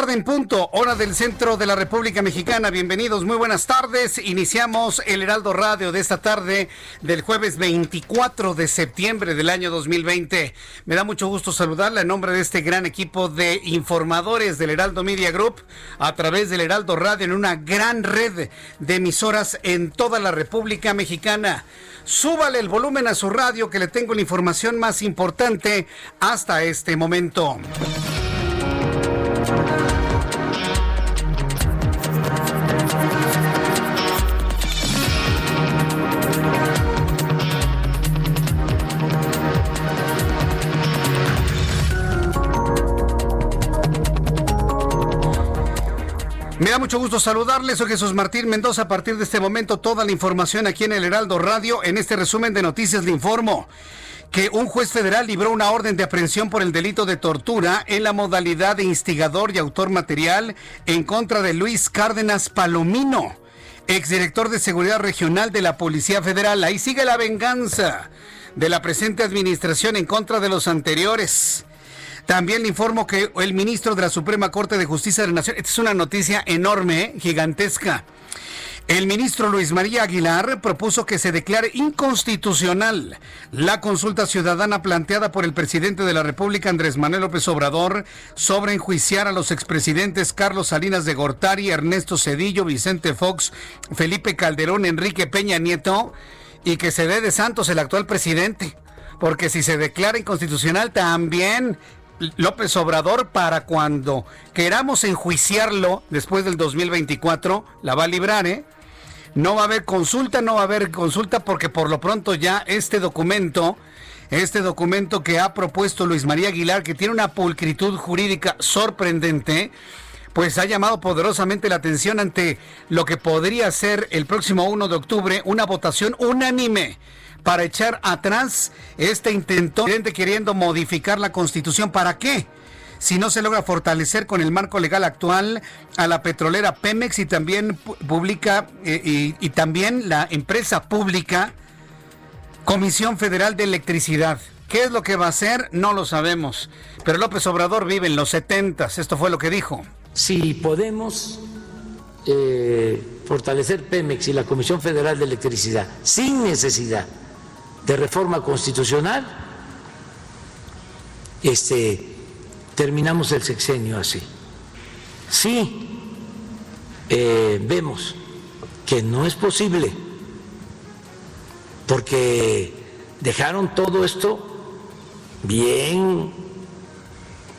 Tarde en punto, hora del centro de la República Mexicana. Bienvenidos, muy buenas tardes. Iniciamos el Heraldo Radio de esta tarde del jueves 24 de septiembre del año 2020. Me da mucho gusto saludarla en nombre de este gran equipo de informadores del Heraldo Media Group a través del Heraldo Radio en una gran red de emisoras en toda la República Mexicana. Súbale el volumen a su radio que le tengo la información más importante hasta este momento. Me da mucho gusto saludarles. Soy Jesús Martín Mendoza. A partir de este momento, toda la información aquí en el Heraldo Radio. En este resumen de noticias le informo que un juez federal libró una orden de aprehensión por el delito de tortura en la modalidad de instigador y autor material en contra de Luis Cárdenas Palomino, exdirector de Seguridad Regional de la Policía Federal. Ahí sigue la venganza de la presente administración en contra de los anteriores. También le informo que el ministro de la Suprema Corte de Justicia de la Nación, esta es una noticia enorme, ¿eh? gigantesca. El ministro Luis María Aguilar propuso que se declare inconstitucional la consulta ciudadana planteada por el presidente de la República, Andrés Manuel López Obrador, sobre enjuiciar a los expresidentes Carlos Salinas de Gortari, Ernesto Cedillo, Vicente Fox, Felipe Calderón, Enrique Peña Nieto, y que se dé de santos el actual presidente. Porque si se declara inconstitucional, también López Obrador para cuando queramos enjuiciarlo después del 2024, la va a librar, ¿eh? No va a haber consulta, no va a haber consulta porque por lo pronto ya este documento, este documento que ha propuesto Luis María Aguilar, que tiene una pulcritud jurídica sorprendente, pues ha llamado poderosamente la atención ante lo que podría ser el próximo 1 de octubre una votación unánime para echar atrás este intento queriendo modificar la constitución. ¿Para qué? Si no se logra fortalecer con el marco legal actual a la petrolera Pemex y también eh, y también la empresa pública Comisión Federal de Electricidad. ¿Qué es lo que va a hacer? No lo sabemos. Pero López Obrador vive en los 70. Esto fue lo que dijo. Si podemos eh, fortalecer Pemex y la Comisión Federal de Electricidad sin necesidad de reforma constitucional, este, terminamos el sexenio así. Sí, eh, vemos que no es posible, porque dejaron todo esto bien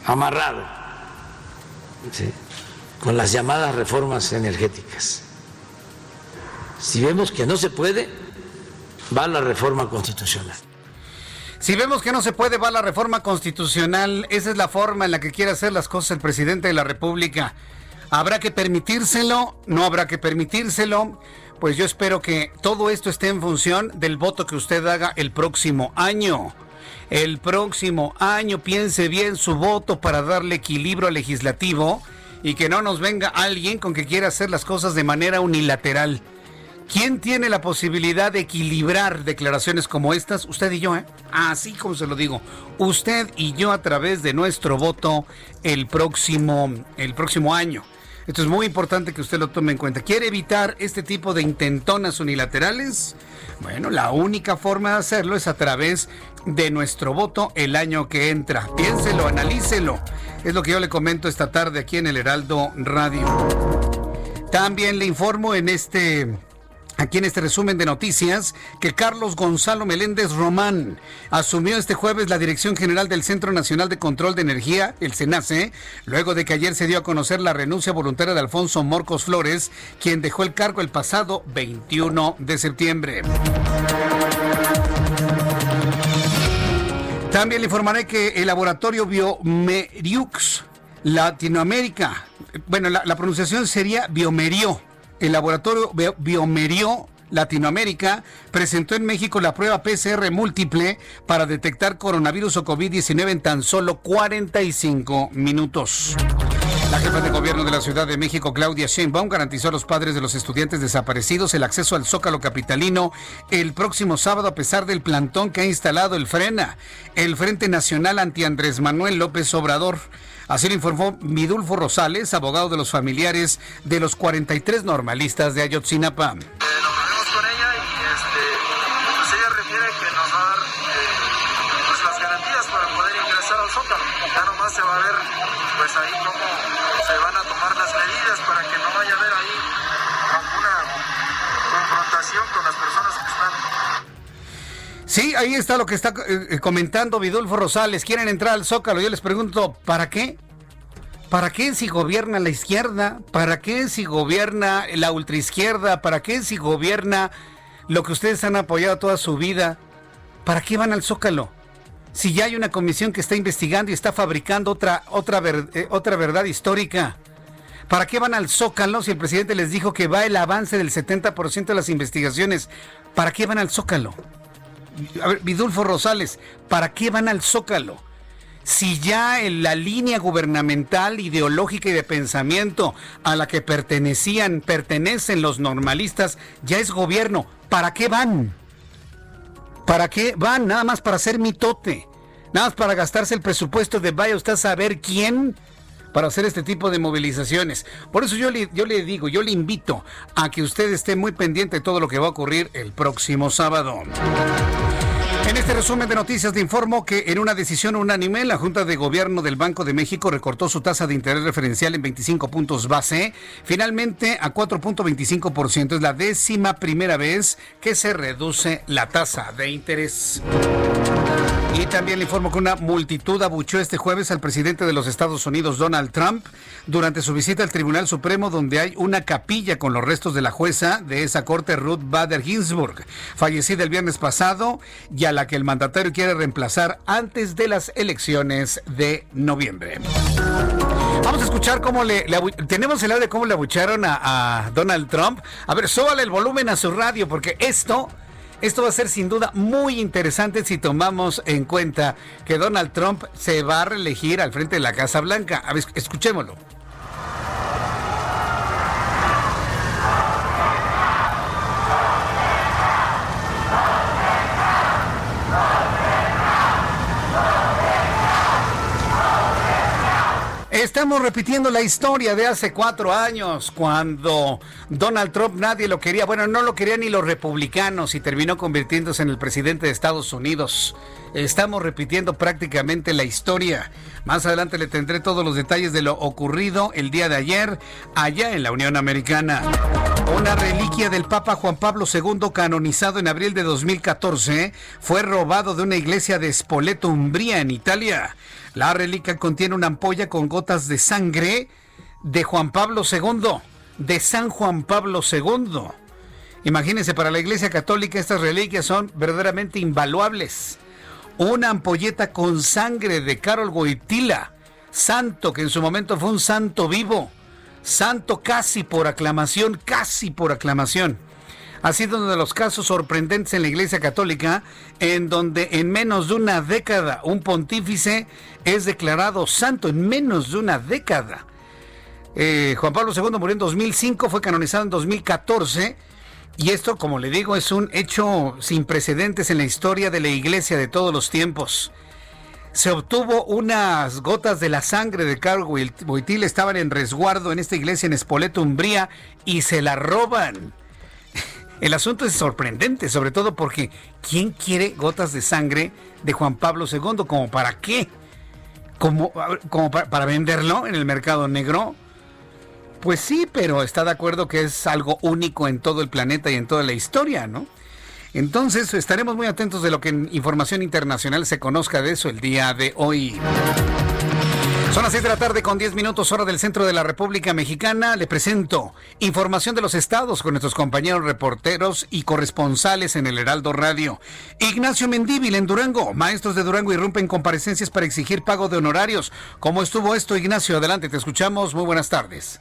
amarrado, con las llamadas reformas energéticas. Si vemos que no se puede, va la reforma constitucional. Si vemos que no se puede, va la reforma constitucional. Esa es la forma en la que quiere hacer las cosas el presidente de la República. ¿Habrá que permitírselo? ¿No habrá que permitírselo? Pues yo espero que todo esto esté en función del voto que usted haga el próximo año. El próximo año piense bien su voto para darle equilibrio al legislativo y que no nos venga alguien con que quiera hacer las cosas de manera unilateral ¿Quién tiene la posibilidad de equilibrar declaraciones como estas? Usted y yo, ¿eh? Así como se lo digo. Usted y yo a través de nuestro voto el próximo, el próximo año. Esto es muy importante que usted lo tome en cuenta. ¿Quiere evitar este tipo de intentonas unilaterales? Bueno, la única forma de hacerlo es a través de nuestro voto el año que entra. Piénselo, analícelo. Es lo que yo le comento esta tarde aquí en el Heraldo Radio. También le informo en este Aquí en este resumen de noticias, que Carlos Gonzalo Meléndez Román asumió este jueves la dirección general del Centro Nacional de Control de Energía, el CENACE, luego de que ayer se dio a conocer la renuncia voluntaria de Alfonso Morcos Flores, quien dejó el cargo el pasado 21 de septiembre. También le informaré que el laboratorio Biomeriux Latinoamérica, bueno, la, la pronunciación sería Biomerio el laboratorio Biomerio Latinoamérica presentó en México la prueba PCR múltiple para detectar coronavirus o COVID-19 en tan solo 45 minutos. La jefa de gobierno de la Ciudad de México, Claudia Sheinbaum, garantizó a los padres de los estudiantes desaparecidos el acceso al Zócalo Capitalino el próximo sábado a pesar del plantón que ha instalado el FRENA, el Frente Nacional Anti Andrés Manuel López Obrador. Así lo informó Midulfo Rosales, abogado de los familiares de los 43 normalistas de Ayotzinapa. Con las personas Sí, ahí está lo que está eh, comentando Vidulfo Rosales. Quieren entrar al Zócalo. Yo les pregunto, ¿para qué? ¿Para qué si gobierna la izquierda? ¿Para qué si gobierna la ultraizquierda? ¿Para qué si gobierna lo que ustedes han apoyado toda su vida? ¿Para qué van al Zócalo? Si ya hay una comisión que está investigando y está fabricando otra, otra, eh, otra verdad histórica. ¿Para qué van al Zócalo si el presidente les dijo que va el avance del 70% de las investigaciones? ¿Para qué van al Zócalo? A ver, Vidulfo Rosales, ¿para qué van al Zócalo? Si ya en la línea gubernamental, ideológica y de pensamiento a la que pertenecían, pertenecen los normalistas, ya es gobierno, ¿para qué van? ¿Para qué van? Nada más para hacer mitote. Nada más para gastarse el presupuesto de vaya usted a saber quién para hacer este tipo de movilizaciones. Por eso yo le, digo, yo le invito a que usted esté muy pendiente de todo lo que va a ocurrir el próximo sábado. En este resumen de noticias le informo que en una decisión unánime la Junta de Gobierno del Banco de México recortó su tasa de interés referencial en 25 puntos base, finalmente a 4.25%. Es la décima primera vez que se reduce la tasa de interés. Y también le informo que una multitud abuchó este jueves al presidente de los Estados Unidos, Donald Trump, durante su visita al Tribunal Supremo, donde hay una capilla con los restos de la jueza de esa corte, Ruth Bader Ginsburg, fallecida el viernes pasado y a la que el mandatario quiere reemplazar antes de las elecciones de noviembre. Vamos a escuchar cómo le, tenemos el audio de cómo le abucharon a, Donald Trump. A ver, súbale el volumen a su radio porque esto esto va a ser sin duda muy interesante si tomamos en cuenta que Donald Trump se va a reelegir al frente de la Casa Blanca. A ver, escuchémoslo. Estamos repitiendo la historia de hace cuatro años, cuando Donald Trump nadie lo quería. Bueno, no lo querían ni los republicanos y terminó convirtiéndose en el presidente de Estados Unidos. Estamos repitiendo prácticamente la historia. Más adelante le tendré todos los detalles de lo ocurrido el día de ayer allá en la Unión Americana. Una reliquia del Papa Juan Pablo II, canonizado en abril de 2014, fue robado de una iglesia de Spoleto, Umbría, en Italia. La reliquia contiene una ampolla con gotas de sangre de Juan Pablo II, de San Juan Pablo II. Imagínense, para la Iglesia Católica estas reliquias son verdaderamente invaluables. Una ampolleta con sangre de Carol Goitila, santo que en su momento fue un santo vivo, santo casi por aclamación, casi por aclamación ha sido uno de los casos sorprendentes en la Iglesia Católica, en donde en menos de una década un pontífice es declarado santo, en menos de una década. Eh, Juan Pablo II murió en 2005, fue canonizado en 2014 Y esto, como le digo, es un hecho sin precedentes en la historia de la iglesia de todos los tiempos. Se obtuvo unas gotas de la sangre de Carlos Boitil, estaban en resguardo en esta iglesia en Espoleto, Umbría, y se la roban. El asunto es sorprendente, sobre todo porque ¿quién quiere gotas de sangre de Juan Pablo II? ¿Como para qué? ¿Como, para, para venderlo en el mercado negro? Pues sí, pero está de acuerdo que es algo único en todo el planeta y en toda la historia, ¿no? Entonces estaremos muy atentos de lo que en información internacional se conozca de eso el día de hoy. Son las 6 de la tarde con 10 minutos hora del centro de la República Mexicana. Le presento información de los estados con nuestros compañeros reporteros y corresponsales en el Heraldo Radio. Ignacio Mendíbil en Durango. Maestros de Durango irrumpen comparecencias para exigir pago de honorarios. ¿Cómo estuvo esto, Ignacio? Adelante, te escuchamos. Muy buenas tardes.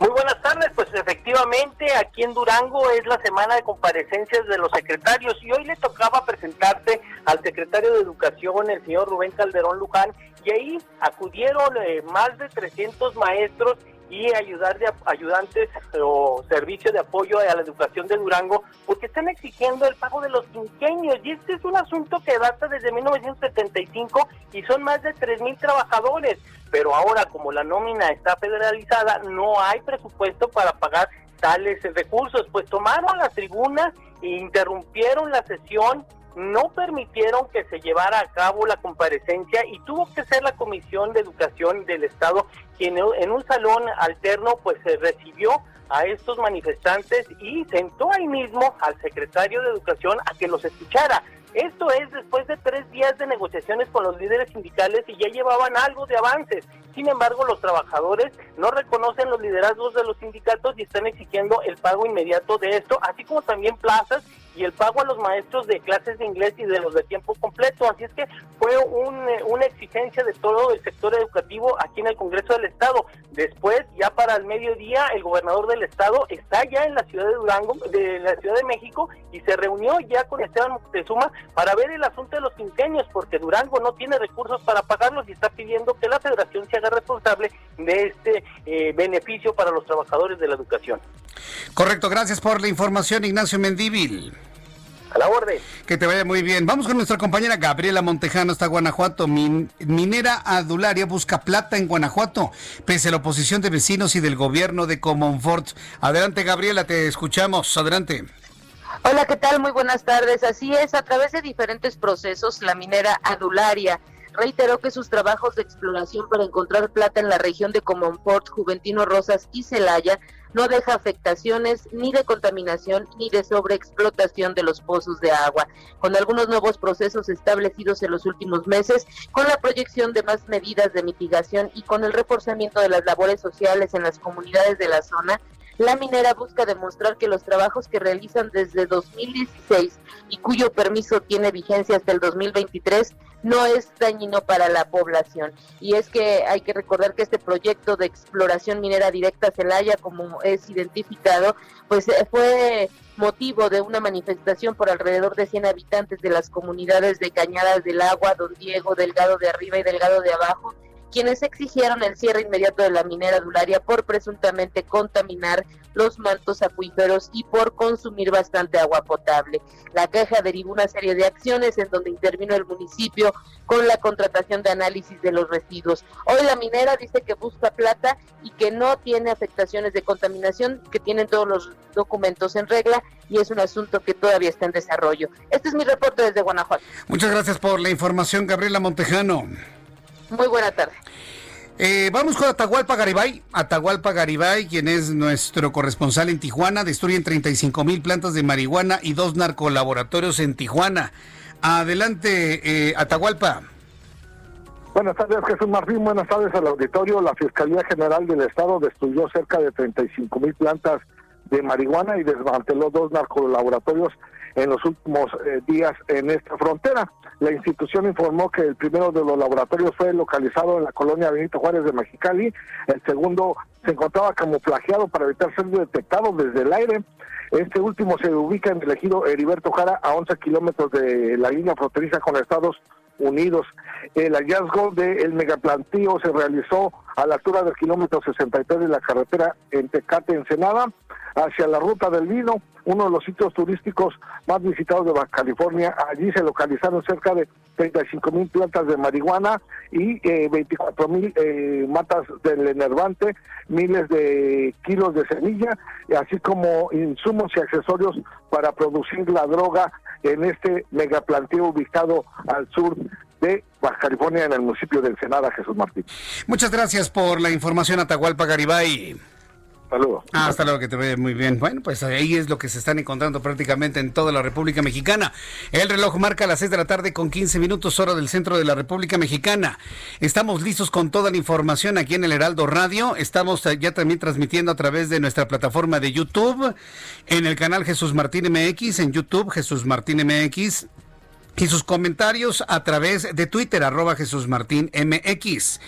Muy buenas tardes, pues efectivamente aquí en Durango es la semana de comparecencias de los secretarios y hoy le tocaba presentarse al secretario de Educación, el señor Rubén Calderón Luján, y ahí acudieron eh, más de 300 maestros y ayudar de, ayudantes o servicios de apoyo a la educación de Durango, porque están exigiendo el pago de los quinqueños. Y este es un asunto que data desde 1975 y son más de 3.000 trabajadores. Pero ahora, como la nómina está federalizada, no hay presupuesto para pagar tales recursos. Pues tomaron la tribuna e interrumpieron la sesión no permitieron que se llevara a cabo la comparecencia y tuvo que ser la Comisión de Educación del Estado quien en un salón alterno pues se recibió a estos manifestantes y sentó ahí mismo al secretario de Educación a que los escuchara. Esto es después de tres días de negociaciones con los líderes sindicales y ya llevaban algo de avances. Sin embargo, los trabajadores no reconocen los liderazgos de los sindicatos y están exigiendo el pago inmediato de esto, así como también plazas y el pago a los maestros de clases de inglés y de los de tiempo completo. Así es que fue eh, una exigencia de todo el sector educativo aquí en el Congreso del Estado. Después, ya para el mediodía, el gobernador del Estado está ya en la ciudad de Durango, de la Ciudad de México, y se reunió ya con Esteban Moctezuma para ver el asunto de los quinqueños, porque Durango no tiene recursos para pagarlos y está pidiendo que la federación se haga responsable de este eh, beneficio para los trabajadores de la educación. Correcto, gracias por la información, Ignacio Mendívil. A la orden. Que te vaya muy bien. Vamos con nuestra compañera Gabriela Montejano hasta Guanajuato. minera Adularia busca plata en Guanajuato, pese a la oposición de vecinos y del gobierno de Comonfort. Adelante, Gabriela, te escuchamos. Adelante. Hola, ¿qué tal? Muy buenas tardes. Así es, a través de diferentes procesos, la minera Adularia reiteró que sus trabajos de exploración para encontrar plata en la región de Comonfort, Juventino Rosas y Celaya no deja afectaciones ni de contaminación ni de sobreexplotación de los pozos de agua, con algunos nuevos procesos establecidos en los últimos meses, con la proyección de más medidas de mitigación y con el reforzamiento de las labores sociales en las comunidades de la zona, la minera busca demostrar que los trabajos que realizan desde 2016 y cuyo permiso tiene vigencia hasta el 2023 no es dañino para la población. Y es que hay que recordar que este proyecto de exploración minera directa Celaya, como es identificado, pues eh, fue motivo de una manifestación por alrededor de 100 habitantes de las comunidades de Cañadas del Agua, Don Diego, Delgado de Arriba y Delgado de Abajo, quienes exigieron el cierre inmediato de la minera Dularia por presuntamente contaminar los mantos acuíferos y por consumir bastante agua potable. La queja derivó una serie de acciones en donde intervino el municipio con la contratación de análisis de los residuos. Hoy la minera dice que busca plata y que no tiene afectaciones de contaminación, que tienen todos los documentos en regla y es un asunto que todavía está en desarrollo. Este es mi reporte desde Guanajuato. Muchas gracias por la información, Gabriela Montejano. Muy buena tarde. Eh, vamos con Atahualpa Garibay. Atahualpa Garibay, quien es nuestro corresponsal en Tijuana, destruyen 35 mil plantas de marihuana y dos narcolaboratorios en Tijuana. Adelante, eh, Atahualpa. Buenas tardes, Jesús Martín. Buenas tardes al auditorio. La Fiscalía General del Estado destruyó cerca de 35 mil plantas de marihuana y desmanteló dos narcolaboratorios en los últimos eh, días en esta frontera. La institución informó que el primero de los laboratorios fue localizado en la colonia Benito Juárez de Mexicali, el segundo se encontraba camuflajeado para evitar ser detectado desde el aire. Este último se ubica en el ejido Heriberto Jara, a 11 kilómetros de la línea fronteriza con Estados Unidos. El hallazgo del megaplantío se realizó a la altura del kilómetro 63 de la carretera en Tecate, Ensenada. Hacia la ruta del vino, uno de los sitios turísticos más visitados de Baja California. Allí se localizaron cerca de 35 mil plantas de marihuana y eh, 24 mil eh, matas del enervante, miles de kilos de semilla, así como insumos y accesorios para producir la droga en este megaplanteo ubicado al sur de Baja California en el municipio de Ensenada, Jesús Martín. Muchas gracias por la información, Atahualpa Garibay. Saludos. Ah, hasta luego, que te vaya muy bien. Bueno, pues ahí es lo que se están encontrando prácticamente en toda la República Mexicana. El reloj marca las 6 de la tarde con 15 minutos hora del centro de la República Mexicana. Estamos listos con toda la información aquí en el Heraldo Radio. Estamos ya también transmitiendo a través de nuestra plataforma de YouTube, en el canal Jesús Martín MX, en YouTube Jesús Martín MX y sus comentarios a través de Twitter, arroba Jesús Martín MX.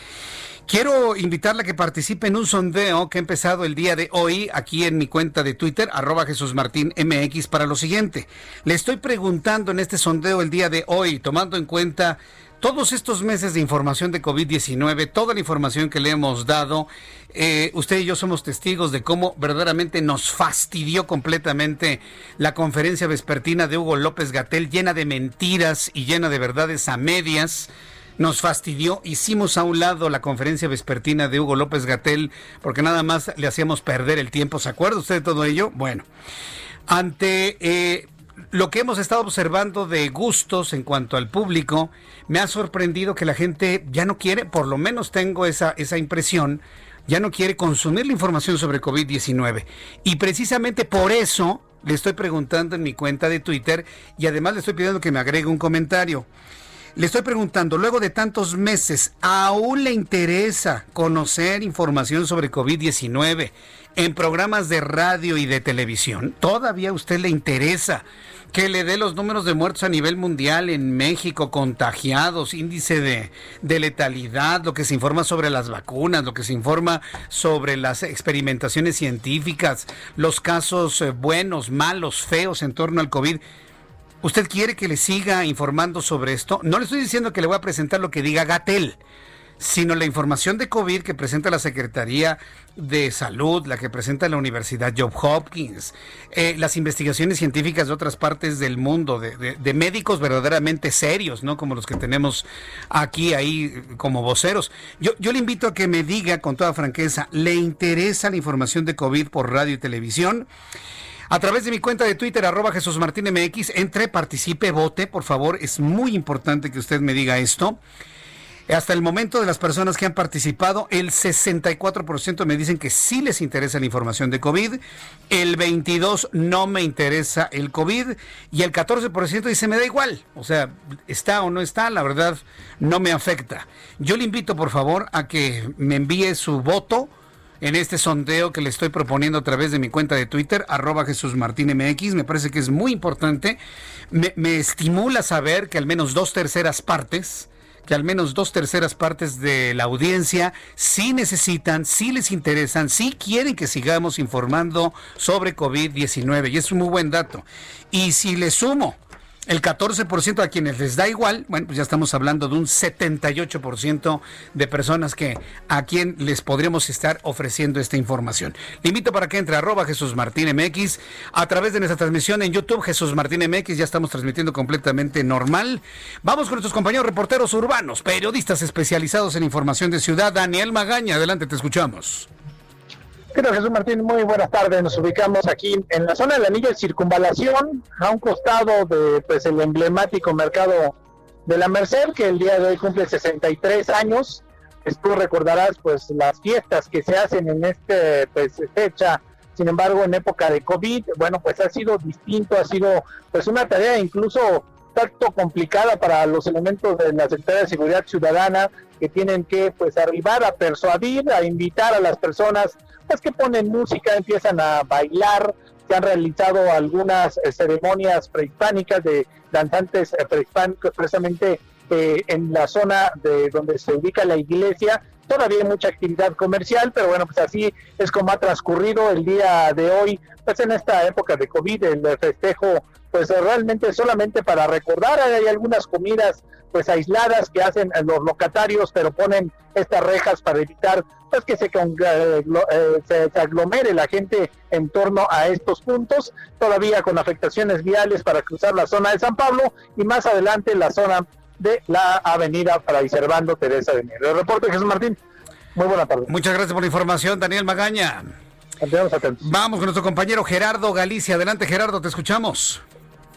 Quiero invitarle a que participe en un sondeo que ha empezado el día de hoy aquí en mi cuenta de Twitter, arroba Jesús Martín MX, para lo siguiente. Le estoy preguntando en este sondeo el día de hoy, tomando en cuenta todos estos meses de información de COVID-19, toda la información que le hemos dado, eh, usted y yo somos testigos de cómo verdaderamente nos fastidió completamente la conferencia vespertina de Hugo López Gatel, llena de mentiras y llena de verdades a medias. Nos fastidió, hicimos a un lado la conferencia vespertina de Hugo López Gatel porque nada más le hacíamos perder el tiempo. ¿Se acuerda usted de todo ello? Bueno, ante eh, lo que hemos estado observando de gustos en cuanto al público, me ha sorprendido que la gente ya no quiere, por lo menos tengo esa, esa impresión, ya no quiere consumir la información sobre COVID-19. Y precisamente por eso le estoy preguntando en mi cuenta de Twitter y además le estoy pidiendo que me agregue un comentario. Le estoy preguntando, luego de tantos meses, ¿aún le interesa conocer información sobre COVID-19 en programas de radio y de televisión? ¿Todavía a usted le interesa que le dé los números de muertos a nivel mundial en México, contagiados, índice de, de, letalidad, lo que se informa sobre las vacunas, lo que se informa sobre las experimentaciones científicas, los casos eh, buenos, malos, feos en torno al COVID. ¿Usted quiere que le siga informando sobre esto? No le estoy diciendo que le voy a presentar lo que diga Gatel, sino la información de COVID que presenta la Secretaría de Salud, la que presenta la Universidad Job Hopkins, eh, las investigaciones científicas de otras partes del mundo, de, de, de, médicos verdaderamente serios, ¿no? Como los que tenemos aquí, ahí, como voceros. Yo, yo le invito a que me diga con toda franqueza, ¿le interesa la información de COVID por radio y televisión? A través de mi cuenta de Twitter, arroba Jesús Martín MX, entre, participe, vote, por favor. Es muy importante que usted me diga esto. Hasta el momento de las personas que han participado, el 64% me dicen que sí les interesa la información de COVID, el 22% no me interesa el COVID y el 14% dice me da igual. O sea, está o no está, la verdad no me afecta. Yo le invito por favor a que me envíe su voto en este sondeo que le estoy proponiendo a través de mi cuenta de Twitter, arroba Jesús Martín MX. Me parece que es muy importante. Me, me, estimula saber que al menos dos terceras partes, que al menos dos terceras partes de la audiencia sí necesitan, sí les interesan, sí quieren que sigamos informando sobre COVID-19. Y es un muy buen dato. Y si le sumo el 14% a quienes les da igual, bueno, pues ya estamos hablando de un 78% de personas que a quien les podríamos estar ofreciendo esta información. Le invito para que entre arroba Jesús Martín MX a través de nuestra transmisión en YouTube, Jesús Martín MX, ya estamos transmitiendo completamente normal. Vamos con nuestros compañeros reporteros urbanos, periodistas especializados en información de ciudad. Daniel Magaña, adelante, te escuchamos. Creo Jesús Martín, muy buenas tardes. Nos ubicamos aquí en la zona del anillo de circunvalación, a un costado de pues el emblemático mercado de la Merced, que el día de hoy cumple 63 años. Tú recordarás pues las fiestas que se hacen en este pues fecha, sin embargo en época de COVID, bueno pues ha sido distinto, ha sido pues una tarea incluso tanto complicada para los elementos de la Secretaría de Seguridad Ciudadana que tienen que pues arribar a persuadir, a invitar a las personas pues que ponen música, empiezan a bailar, se han realizado algunas eh, ceremonias prehispánicas de danzantes eh, prehispánicos precisamente eh, en la zona de donde se ubica la iglesia todavía hay mucha actividad comercial, pero bueno, pues así es como ha transcurrido el día de hoy, pues en esta época de COVID, el festejo, pues realmente solamente para recordar, hay algunas comidas pues aisladas que hacen los locatarios, pero ponen estas rejas para evitar pues que eh, eh, se, se, aglomere la gente en torno a estos puntos, todavía con afectaciones viales para cruzar la zona de San Pablo y más adelante la zona de la avenida Fray Servando Teresa de Mier. El reporte Jesús Martín. Muy buena tarde. Muchas gracias por la información, Daniel Magaña. Vamos con nuestro compañero Gerardo Galicia. Adelante, Gerardo, te escuchamos.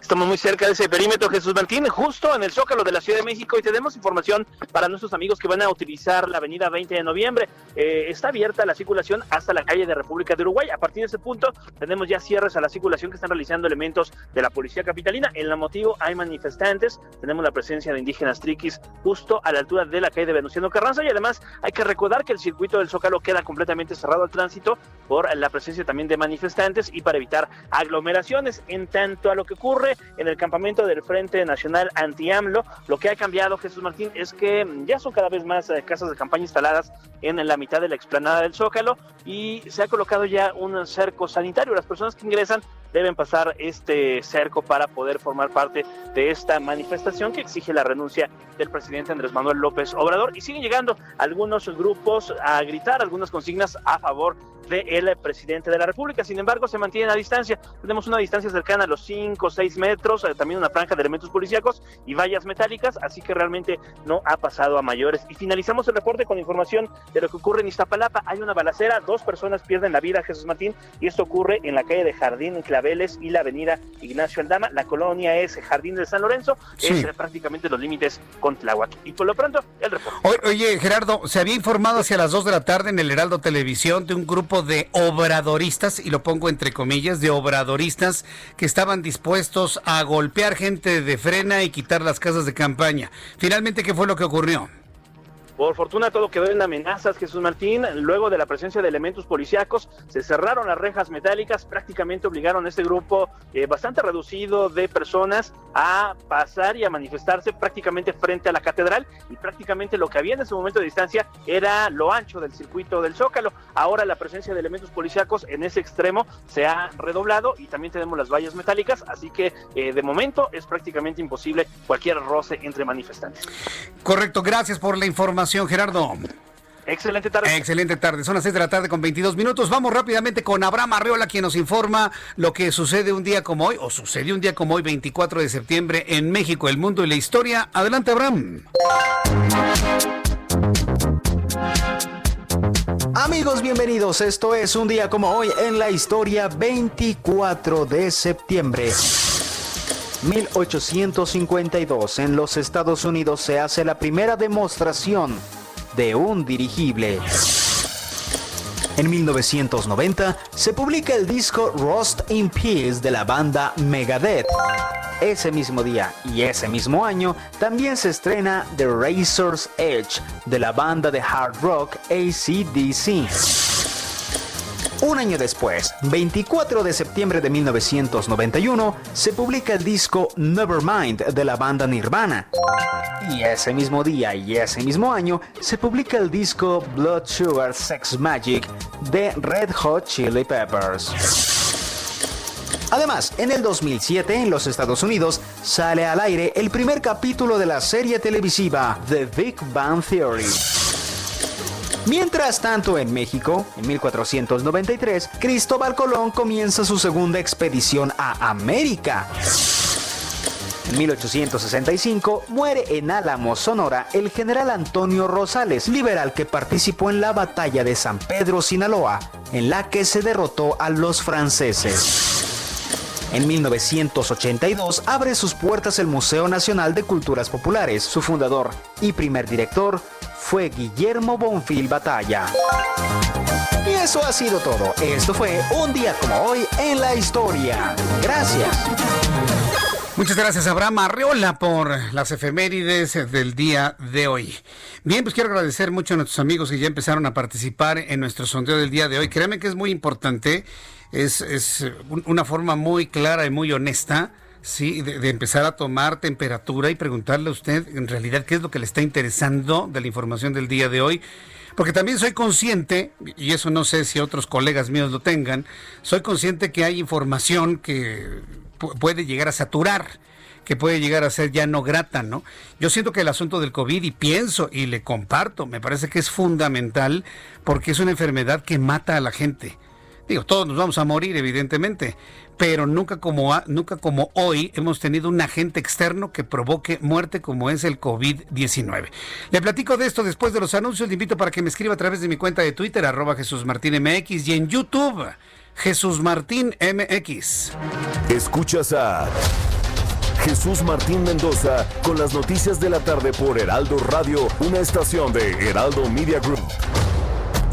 Estamos muy cerca de ese perímetro, Jesús Martín, justo en el Zócalo de la Ciudad de México y tenemos información para nuestros amigos que van a utilizar la avenida 20 de noviembre. Eh, está abierta la circulación hasta la calle de República de Uruguay. A partir de ese punto tenemos ya cierres a la circulación que están realizando elementos de la Policía Capitalina. En la motivo hay manifestantes, tenemos la presencia de indígenas triquis justo a la altura de la calle de Venustiano Carranza y además hay que recordar que el circuito del Zócalo queda completamente cerrado al tránsito por la presencia también de manifestantes y para evitar aglomeraciones. En tanto a lo que ocurre en el campamento del Frente Nacional Anti-AMLO. Lo que ha cambiado, Jesús Martín, es que ya son cada vez más eh, casas de campaña instaladas en la mitad de la explanada del Zócalo y se ha colocado ya un cerco sanitario. Las personas que ingresan deben pasar este cerco para poder formar parte de esta manifestación que exige la renuncia del presidente Andrés Manuel López Obrador. Y siguen llegando algunos grupos a gritar algunas consignas a favor del presidente de la República. Sin embargo, se mantienen a distancia. Tenemos una distancia cercana a los 5 o 6 metros, eh, también una franja de elementos policíacos y vallas metálicas, así que realmente no ha pasado a mayores. Y finalizamos el reporte con información de lo que ocurre en Iztapalapa. Hay una balacera, dos personas pierden la vida, Jesús Martín, y esto ocurre en la calle de Jardín, en Claveles y la avenida Ignacio Aldama. La colonia es Jardín de San Lorenzo, es eh, prácticamente los límites con Tláhuac. Y por lo pronto, el reporte. Oye, Gerardo, se había informado hacia las 2 de la tarde en el Heraldo Televisión de un grupo de obradoristas, y lo pongo entre comillas, de obradoristas que estaban dispuestos a golpear gente de frena y quitar las casas de campaña. Finalmente, ¿qué fue lo que ocurrió? Por fortuna todo quedó en amenazas, Jesús Martín. Luego de la presencia de elementos policíacos, se cerraron las rejas metálicas, prácticamente obligaron a este grupo eh, bastante reducido de personas a pasar y a manifestarse prácticamente frente a la catedral y prácticamente lo que había en ese momento de distancia era lo ancho del circuito del Zócalo. Ahora la presencia de elementos policíacos en ese extremo se ha redoblado y también tenemos las vallas metálicas, así que eh, de momento es prácticamente imposible cualquier roce entre manifestantes. Correcto, gracias por la información Gerardo. Excelente tarde. Excelente tarde. Son las 6 de la tarde con 22 minutos. Vamos rápidamente con Abraham Arreola, quien nos informa lo que sucede un día como hoy, o sucedió un día como hoy, 24 de septiembre, en México, el mundo y la historia. Adelante, Abraham. Amigos, bienvenidos. Esto es un día como hoy en la historia, 24 de septiembre. 1852 en los Estados Unidos se hace la primera demostración de un dirigible. En 1990 se publica el disco Rust in Peace de la banda Megadeth. Ese mismo día y ese mismo año también se estrena The Razor's Edge de la banda de hard rock ACDC. Un año después, 24 de septiembre de 1991, se publica el disco Nevermind de la banda Nirvana. Y ese mismo día y ese mismo año se publica el disco Blood Sugar Sex Magic de Red Hot Chili Peppers. Además, en el 2007 en los Estados Unidos sale al aire el primer capítulo de la serie televisiva The Big Bang Theory. Mientras tanto, en México, en 1493, Cristóbal Colón comienza su segunda expedición a América. En 1865 muere en Álamo, Sonora, el general Antonio Rosales, liberal que participó en la batalla de San Pedro, Sinaloa, en la que se derrotó a los franceses. En 1982 abre sus puertas el Museo Nacional de Culturas Populares. Su fundador y primer director fue Guillermo Bonfil Batalla. Y eso ha sido todo. Esto fue un día como hoy en la historia. Gracias. Muchas gracias, Abraham Arreola, por las efemérides del día de hoy. Bien, pues quiero agradecer mucho a nuestros amigos que ya empezaron a participar en nuestro sondeo del día de hoy. Créanme que es muy importante, es, es una forma muy clara y muy honesta Sí, de, empezar a tomar temperatura y preguntarle a usted en realidad qué es lo que le está interesando de la información del día de hoy. Porque también soy consciente, y eso no sé si otros colegas míos lo tengan, soy consciente que hay información que puede llegar a saturar que puede llegar a ser ya no grata, ¿no? Yo siento que el asunto del COVID, y pienso y le comparto, me parece que es fundamental porque es una enfermedad que mata a la gente. Digo, todos nos vamos a morir, evidentemente, pero nunca como, nunca como hoy hemos tenido un agente externo que provoque muerte como es el COVID-19. Le platico de esto después de los anuncios. Le invito para que me escriba a través de mi cuenta de Twitter, arroba Jesús y en YouTube, Jesús. Escuchas a Jesús Martín Mendoza con las noticias de la tarde por Heraldo Radio, una estación de Heraldo Media Group.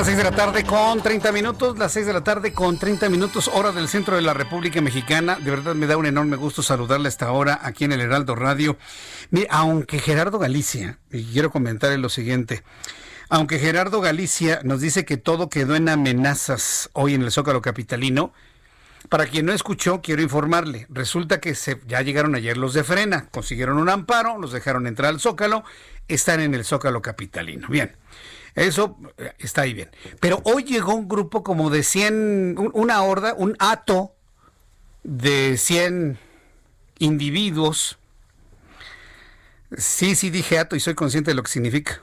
Las 6 de la tarde con 30 minutos, las 6 de la tarde con 30 minutos, hora del centro de la República Mexicana. De verdad me da un enorme gusto saludarle a esta hora aquí en el Heraldo Radio. Mire, aunque Gerardo Galicia, y quiero comentarle lo siguiente, aunque Gerardo Galicia nos dice que todo quedó en amenazas hoy en el Zócalo Capitalino, para quien no escuchó, quiero informarle. Resulta que se, ya llegaron ayer los de Frena, consiguieron un amparo, los dejaron entrar al Zócalo, están en el Zócalo Capitalino. Bien. Eso eh, está ahí bien. Pero hoy llegó un grupo como de 100, una horda, un ato de 100 individuos. Sí, sí dije ato y soy consciente de lo que significa.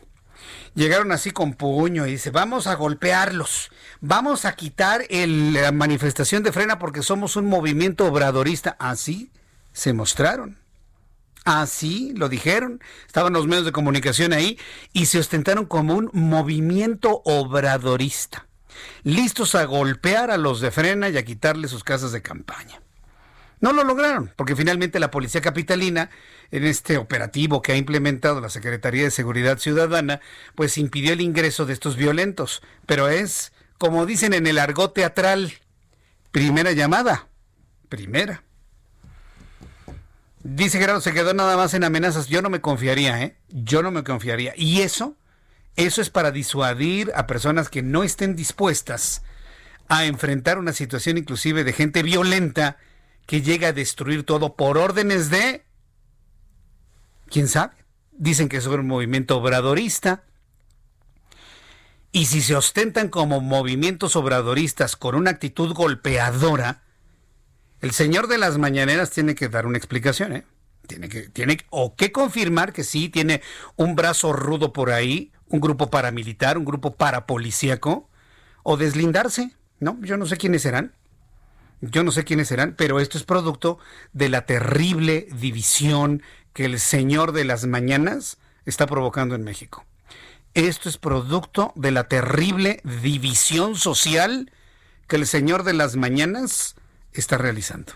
Llegaron así con puño y dice, vamos a golpearlos, vamos a quitar la manifestación de frena porque somos un movimiento obradorista. Así se mostraron. Así lo dijeron, estaban los medios de comunicación ahí y se ostentaron como un movimiento obradorista, listos a golpear a los de frena y a quitarle sus casas de campaña. No lo lograron, porque finalmente la Policía Capitalina, en este operativo que ha implementado la Secretaría de Seguridad Ciudadana, pues impidió el ingreso de estos violentos. Pero es, como dicen en el argot teatral, primera llamada, primera. Dice Gerardo, se quedó nada más en amenazas. Yo no me confiaría, ¿eh? Yo no me confiaría. Y eso, eso es para disuadir a personas que no estén dispuestas a enfrentar una situación inclusive de gente violenta que llega a destruir todo por órdenes de... ¿Quién sabe? Dicen que es un movimiento obradorista. Y si se ostentan como movimientos obradoristas con una actitud golpeadora, el señor de las mañaneras tiene que dar una explicación, ¿eh? Tiene que, tiene o que confirmar que sí tiene un brazo rudo por ahí, un grupo paramilitar, un grupo parapolicíaco, o deslindarse, ¿no? Yo no sé quiénes serán. Yo no sé quiénes serán, pero esto es producto de la terrible división que el señor de las mañanas está provocando en México. Esto es producto de la terrible división social que el señor de las mañanas está realizando.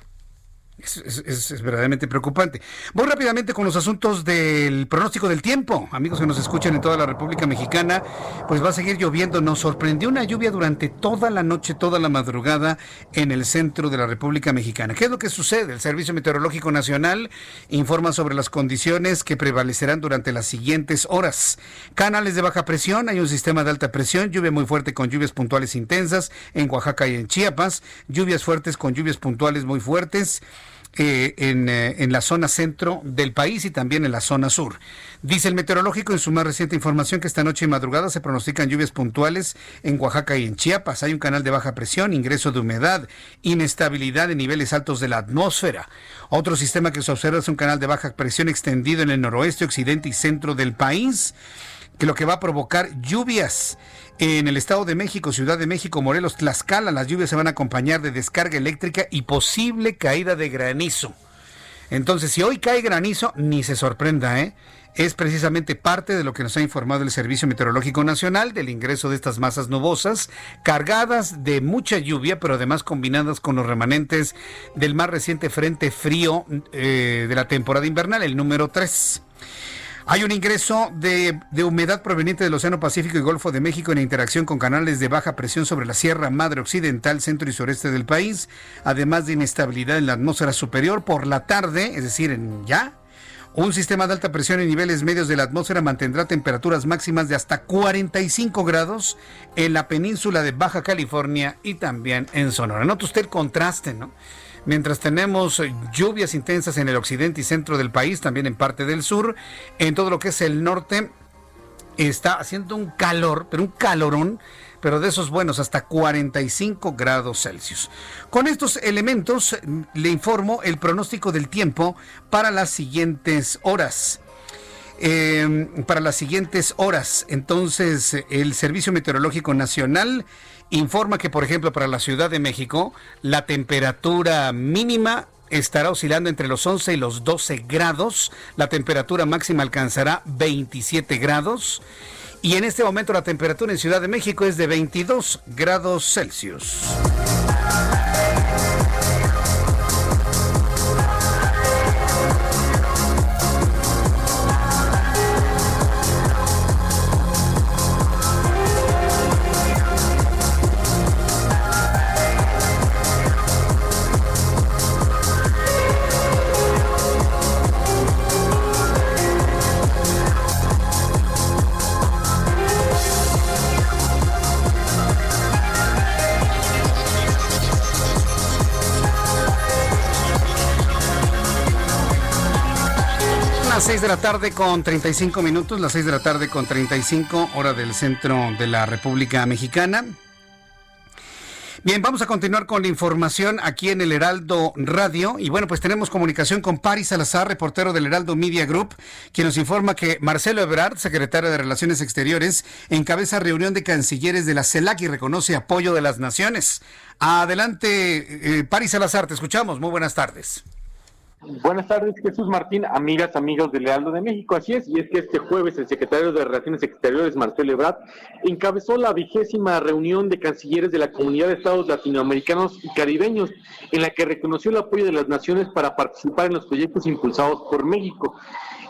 Es, verdaderamente preocupante. Voy rápidamente con los asuntos del pronóstico del tiempo. Amigos que nos escuchan en toda la República Mexicana, pues va a seguir lloviendo. Nos sorprendió una lluvia durante toda la noche, toda la madrugada en el centro de la República Mexicana. ¿Qué es lo que sucede? El Servicio Meteorológico Nacional informa sobre las condiciones que prevalecerán durante las siguientes horas. Canales de baja presión, hay un sistema de alta presión, lluvia muy fuerte con lluvias puntuales intensas en Oaxaca y en Chiapas, lluvias fuertes con lluvias puntuales muy fuertes. Eh, eh, en, la zona centro del país y también en la zona sur. Dice el meteorológico en su más reciente información que esta noche y madrugada se pronostican lluvias puntuales en Oaxaca y en Chiapas. Hay un canal de baja presión, ingreso de humedad, inestabilidad en niveles altos de la atmósfera. Otro sistema que se observa es un canal de baja presión extendido en el noroeste, occidente y centro del país, que lo que va a provocar lluvias en el Estado de México, Ciudad de México, Morelos, Tlaxcala, las lluvias se van a acompañar de descarga eléctrica y posible caída de granizo. Entonces, si hoy cae granizo, ni se sorprenda, ¿eh? es precisamente parte de lo que nos ha informado el Servicio Meteorológico Nacional del ingreso de estas masas nubosas, cargadas de mucha lluvia, pero además combinadas con los remanentes del más reciente frente frío eh, de la temporada invernal, el número 3. Hay un ingreso de, humedad proveniente del Océano Pacífico y Golfo de México en interacción con canales de baja presión sobre la Sierra Madre Occidental, centro y sureste del país, además de inestabilidad en la atmósfera superior por la tarde, es decir, en ya. Un sistema de alta presión en niveles medios de la atmósfera mantendrá temperaturas máximas de hasta 45 grados en la península de Baja California y también en Sonora. Nota usted el contraste, ¿no? Mientras tenemos lluvias intensas en el occidente y centro del país, también en parte del sur, en todo lo que es el norte está haciendo un calor, pero un calorón, pero de esos buenos, hasta 45 grados Celsius. Con estos elementos le informo el pronóstico del tiempo para las siguientes horas. Eh, para las siguientes horas, entonces, el Servicio Meteorológico Nacional informa que, por ejemplo, para la Ciudad de México, la temperatura mínima estará oscilando entre los 11 y los 12 grados, la temperatura máxima alcanzará 27 grados y en este momento la temperatura en Ciudad de México es de 22 grados Celsius. 6 de la tarde con 35 minutos, las 6 de la tarde con 35, hora del centro de la República Mexicana. Bien, vamos a continuar con la información aquí en el Heraldo Radio. Y bueno, pues tenemos comunicación con Paris Salazar, reportero del Heraldo Media Group, quien nos informa que Marcelo Ebrard, secretario de Relaciones Exteriores, encabeza reunión de cancilleres de la CELAC y reconoce apoyo de las naciones. Adelante, eh, Paris Salazar, te escuchamos. Muy buenas tardes. Buenas tardes, Jesús Martín, amigas, amigos del Lealdo de México. Así es, y es que este jueves el secretario de Relaciones Exteriores, Marcelo Ebrard, encabezó la vigésima reunión de cancilleres de la Comunidad de Estados Latinoamericanos y Caribeños, en la que reconoció el apoyo de las naciones para participar en los proyectos impulsados por México.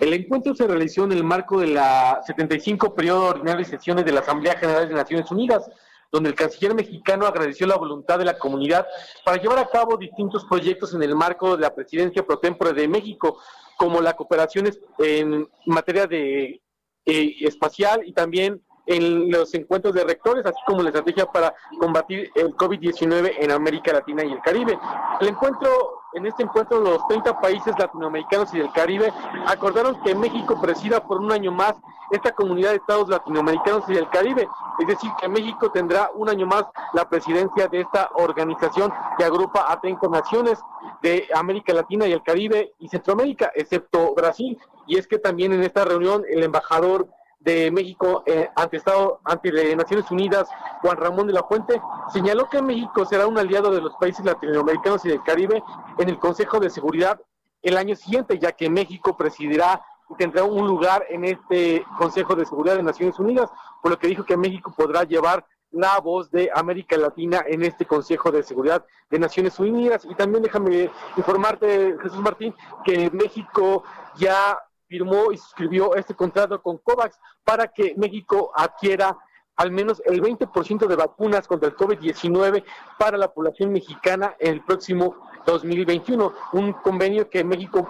El encuentro se realizó en el marco de la 75 periodo ordinario de sesiones de la Asamblea General de Naciones Unidas, donde el canciller mexicano agradeció la voluntad de la comunidad para llevar a cabo distintos proyectos en el marco de la presidencia pro tempore de México, como la cooperación en materia de eh, espacial y también en los encuentros de rectores, así como la estrategia para combatir el COVID-19 en América Latina y el Caribe. El encuentro en este encuentro los 30 países latinoamericanos y del Caribe acordaron que México presida por un año más esta comunidad de estados latinoamericanos y del Caribe, es decir, que México tendrá un año más la presidencia de esta organización que agrupa a 30 naciones de América Latina y el Caribe y Centroamérica, excepto Brasil. Y es que también en esta reunión el embajador de México eh, ante Estado, ante Naciones Unidas, Juan Ramón de la Fuente, señaló que México será un aliado de los países latinoamericanos y del Caribe en el Consejo de Seguridad el año siguiente, ya que México presidirá y tendrá un lugar en este Consejo de Seguridad de Naciones Unidas, por lo que dijo que México podrá llevar la voz de América Latina en este Consejo de Seguridad de Naciones Unidas. Y también déjame informarte, Jesús Martín, que México ya firmó y suscribió este contrato con COVAX para que México adquiera al menos el 20% de vacunas contra el COVID-19 para la población mexicana en el próximo 2021. Un convenio que México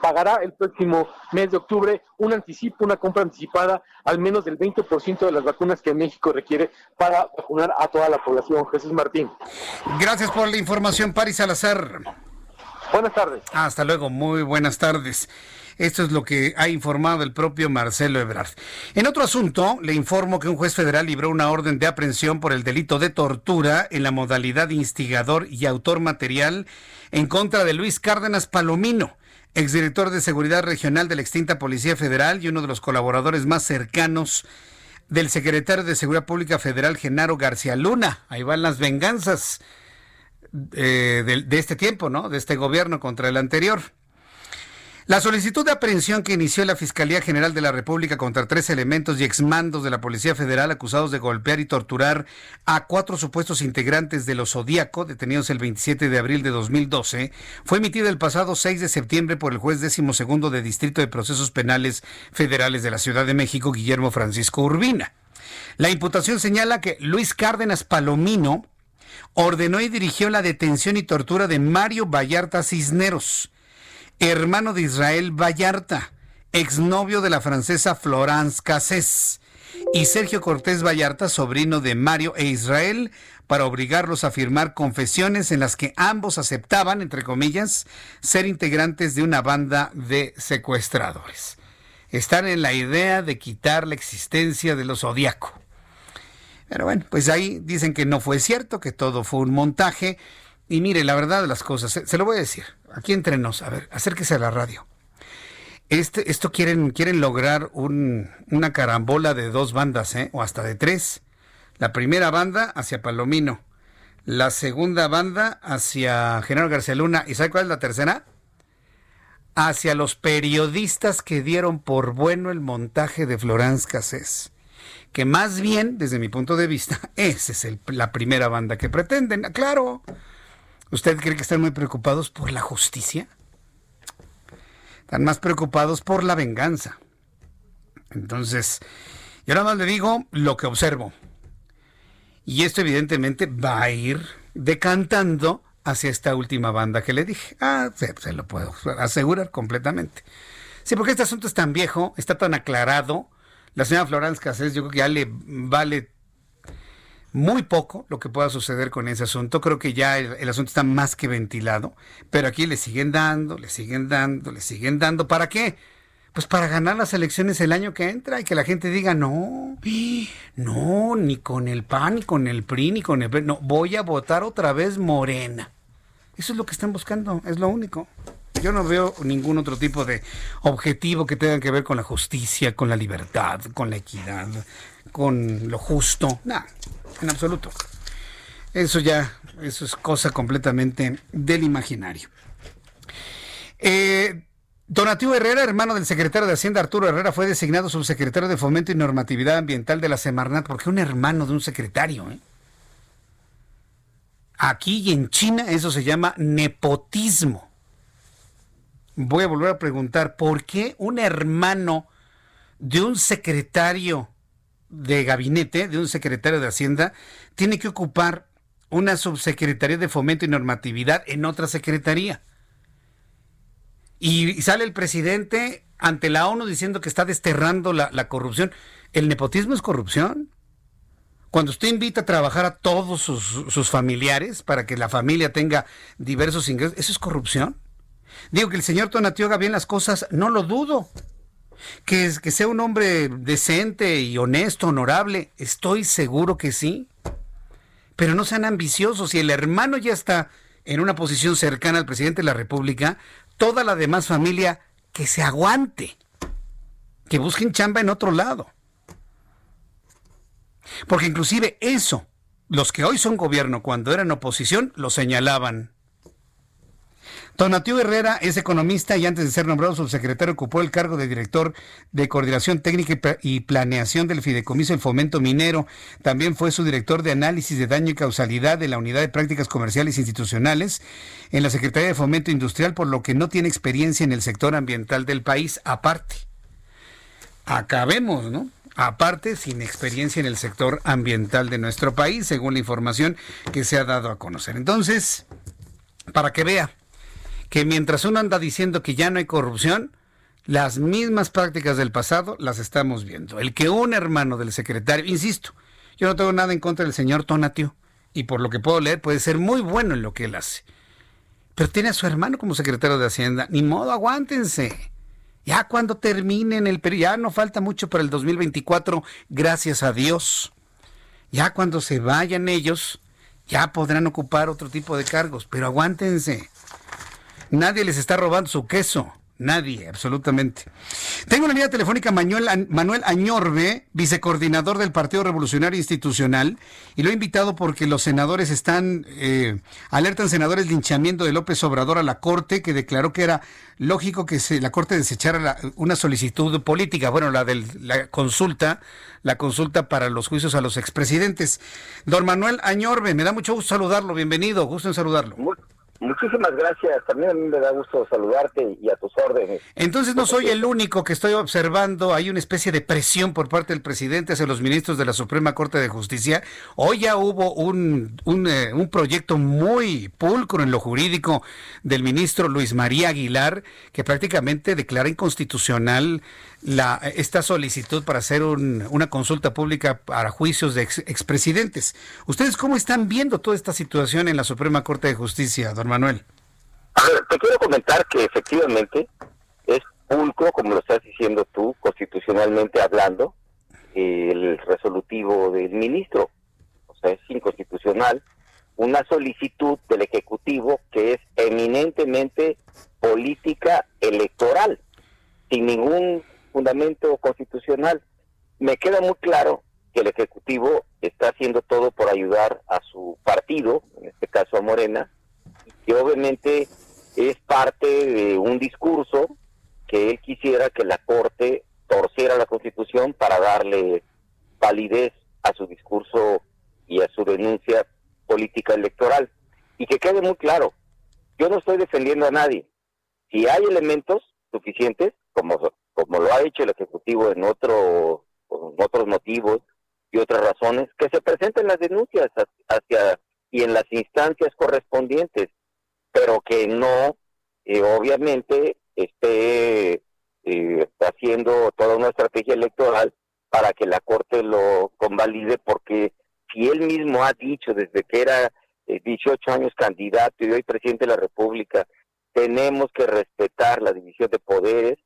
pagará el próximo mes de octubre, un anticipo, una compra anticipada, al menos del 20% de las vacunas que México requiere para vacunar a toda la población. Jesús Martín. Gracias por la información, Paris Salazar. Buenas tardes. Hasta luego, muy buenas tardes. Esto es lo que ha informado el propio Marcelo Ebrard. En otro asunto, le informo que un juez federal libró una orden de aprehensión por el delito de tortura en la modalidad instigador y autor material en contra de Luis Cárdenas Palomino, exdirector de Seguridad Regional de la extinta Policía Federal y uno de los colaboradores más cercanos del secretario de Seguridad Pública Federal, Genaro García Luna. Ahí van las venganzas eh, de, de este tiempo, ¿no? De este gobierno contra el anterior. La solicitud de aprehensión que inició la Fiscalía General de la República contra tres elementos y exmandos de la Policía Federal acusados de golpear y torturar a cuatro supuestos integrantes de los Zodíaco, detenidos el 27 de abril de 2012, fue emitida el pasado 6 de septiembre por el juez décimo segundo de Distrito de Procesos Penales Federales de la Ciudad de México, Guillermo Francisco Urbina. La imputación señala que Luis Cárdenas Palomino ordenó y dirigió la detención y tortura de Mario Vallarta Cisneros, hermano de Israel Vallarta, exnovio de la francesa Florence Cassés, y Sergio Cortés Vallarta, sobrino de Mario e Israel, para obligarlos a firmar confesiones en las que ambos aceptaban, entre comillas, ser integrantes de una banda de secuestradores. Están en la idea de quitar la existencia de los zodiaco. Pero bueno, pues ahí dicen que no fue cierto, que todo fue un montaje. Y mire, la verdad de las cosas, se, lo voy a decir, aquí entre nos, a ver, acérquese a la radio. Este, esto quieren, quieren lograr un, una carambola de dos bandas, ¿eh? o hasta de tres. La primera banda hacia Palomino, la segunda banda hacia General García Luna, ¿y sabe cuál es la tercera? Hacia los periodistas que dieron por bueno el montaje de Florence Cassés que más bien, desde mi punto de vista, esa es la primera banda que pretenden. Claro, ¿usted cree que están muy preocupados por la justicia? Están más preocupados por la venganza. Entonces, yo nada más le digo lo que observo. Y esto evidentemente va a ir decantando hacia esta última banda que le dije. Ah, se, se lo puedo asegurar completamente. Sí, porque este asunto es tan viejo, está tan aclarado, la señora Florence Cassés, yo creo que ya le vale muy poco lo que pueda suceder con ese asunto. Creo que ya el, asunto está más que ventilado, pero aquí le siguen dando, le siguen dando, le siguen dando. ¿Para qué? Pues para ganar las elecciones el año que entra y que la gente diga, no, no, ni con el PAN, ni con el PRI, ni con el PRI, no, voy a votar otra vez Morena. Eso es lo que están buscando, es lo único. Yo no veo ningún otro tipo de objetivo que tenga que ver con la justicia, con la libertad, con la equidad, con lo justo. Nada, en absoluto. Eso ya, eso es cosa completamente del imaginario. Eh, Donativo Herrera, hermano del secretario de Hacienda Arturo Herrera, fue designado subsecretario de Fomento y Normatividad Ambiental de la Semarnat, porque un hermano de un secretario, ¿eh? Aquí y en China eso se llama nepotismo voy a volver a preguntar, ¿por qué un hermano de un secretario de gabinete, de un secretario de Hacienda, tiene que ocupar una subsecretaría de fomento y normatividad en otra secretaría? Y sale el presidente ante la ONU diciendo que está desterrando la, la corrupción. ¿El nepotismo es corrupción? Cuando usted invita a trabajar a todos sus, sus familiares para que la familia tenga diversos ingresos, ¿eso es corrupción? Digo que el señor Tonatio haga bien las cosas, no lo dudo. Que, que sea un hombre decente y honesto, honorable, estoy seguro que sí. Pero no sean ambiciosos. Si el hermano ya está en una posición cercana al presidente de la República, toda la demás familia que se aguante. Que busquen chamba en otro lado. Porque inclusive eso, los que hoy son gobierno cuando eran oposición, lo señalaban. Tonatiuh Herrera es economista y antes de ser nombrado subsecretario ocupó el cargo de director de coordinación técnica y planeación del Fideicomiso del Fomento Minero. También fue su director de análisis de daño y causalidad de la Unidad de Prácticas Comerciales Institucionales en la Secretaría de Fomento Industrial, por lo que no tiene experiencia en el sector ambiental del país. Aparte, acabemos, ¿no? aparte sin experiencia en el sector ambiental de nuestro país, según la información que se ha dado a conocer. Entonces, para que vea que mientras uno anda diciendo que ya no hay corrupción, las mismas prácticas del pasado las estamos viendo. El que un hermano del secretario, insisto, yo no tengo nada en contra del señor Tonatio, y por lo que puedo leer puede ser muy bueno en lo que él hace. Pero tiene a su hermano como secretario de Hacienda. Ni modo, aguántense. Ya cuando terminen el periodo, ya no falta mucho para el 2024, gracias a Dios. Ya cuando se vayan ellos, ya podrán ocupar otro tipo de cargos, pero aguántense. Nadie les está robando su queso. Nadie, absolutamente. Tengo una línea telefónica Manuel, Manuel Añorbe, vicecoordinador del Partido Revolucionario Institucional, y lo he invitado porque los senadores están, eh, alertan senadores linchamiento de López Obrador a la Corte, que declaró que era lógico que se, la Corte desechara una solicitud política, bueno, la de la consulta, la consulta para los juicios a los expresidentes. Don Manuel Añorbe, me da mucho gusto saludarlo, bienvenido, gusto en saludarlo. Muchísimas gracias. También a mí me da gusto saludarte y a tus órdenes. Entonces no soy el único que estoy observando. Hay una especie de presión por parte del presidente hacia los ministros de la Suprema Corte de Justicia. Hoy ya hubo un, un, eh, un proyecto muy pulcro en lo jurídico del ministro Luis María Aguilar que prácticamente declara inconstitucional la, esta solicitud para hacer una consulta pública para juicios de expresidentes. ¿Ustedes cómo están viendo toda esta situación en la Suprema Corte de Justicia, don Manuel? A ver, te quiero comentar que efectivamente es pulcro, como lo estás diciendo tú, constitucionalmente hablando, el resolutivo del ministro. O sea, es inconstitucional una solicitud del Ejecutivo que es eminentemente política electoral, sin ningún fundamento constitucional. Me queda muy claro que el Ejecutivo está haciendo todo por ayudar a su partido, en este caso a Morena, que obviamente es parte de un discurso que él quisiera que la Corte torciera la Constitución para darle validez a su discurso y a su denuncia política electoral. Y que quede muy claro, yo no estoy defendiendo a nadie. Si hay elementos suficientes, como como lo ha hecho el Ejecutivo en, otro, otros motivos y otras razones, que se presenten las denuncias hacia y en las instancias correspondientes, pero que no, eh, obviamente, esté eh, haciendo toda una estrategia electoral para que la Corte lo convalide, porque si él mismo ha dicho desde que era 18 eh, años candidato y hoy presidente de la República, tenemos que respetar la división de poderes,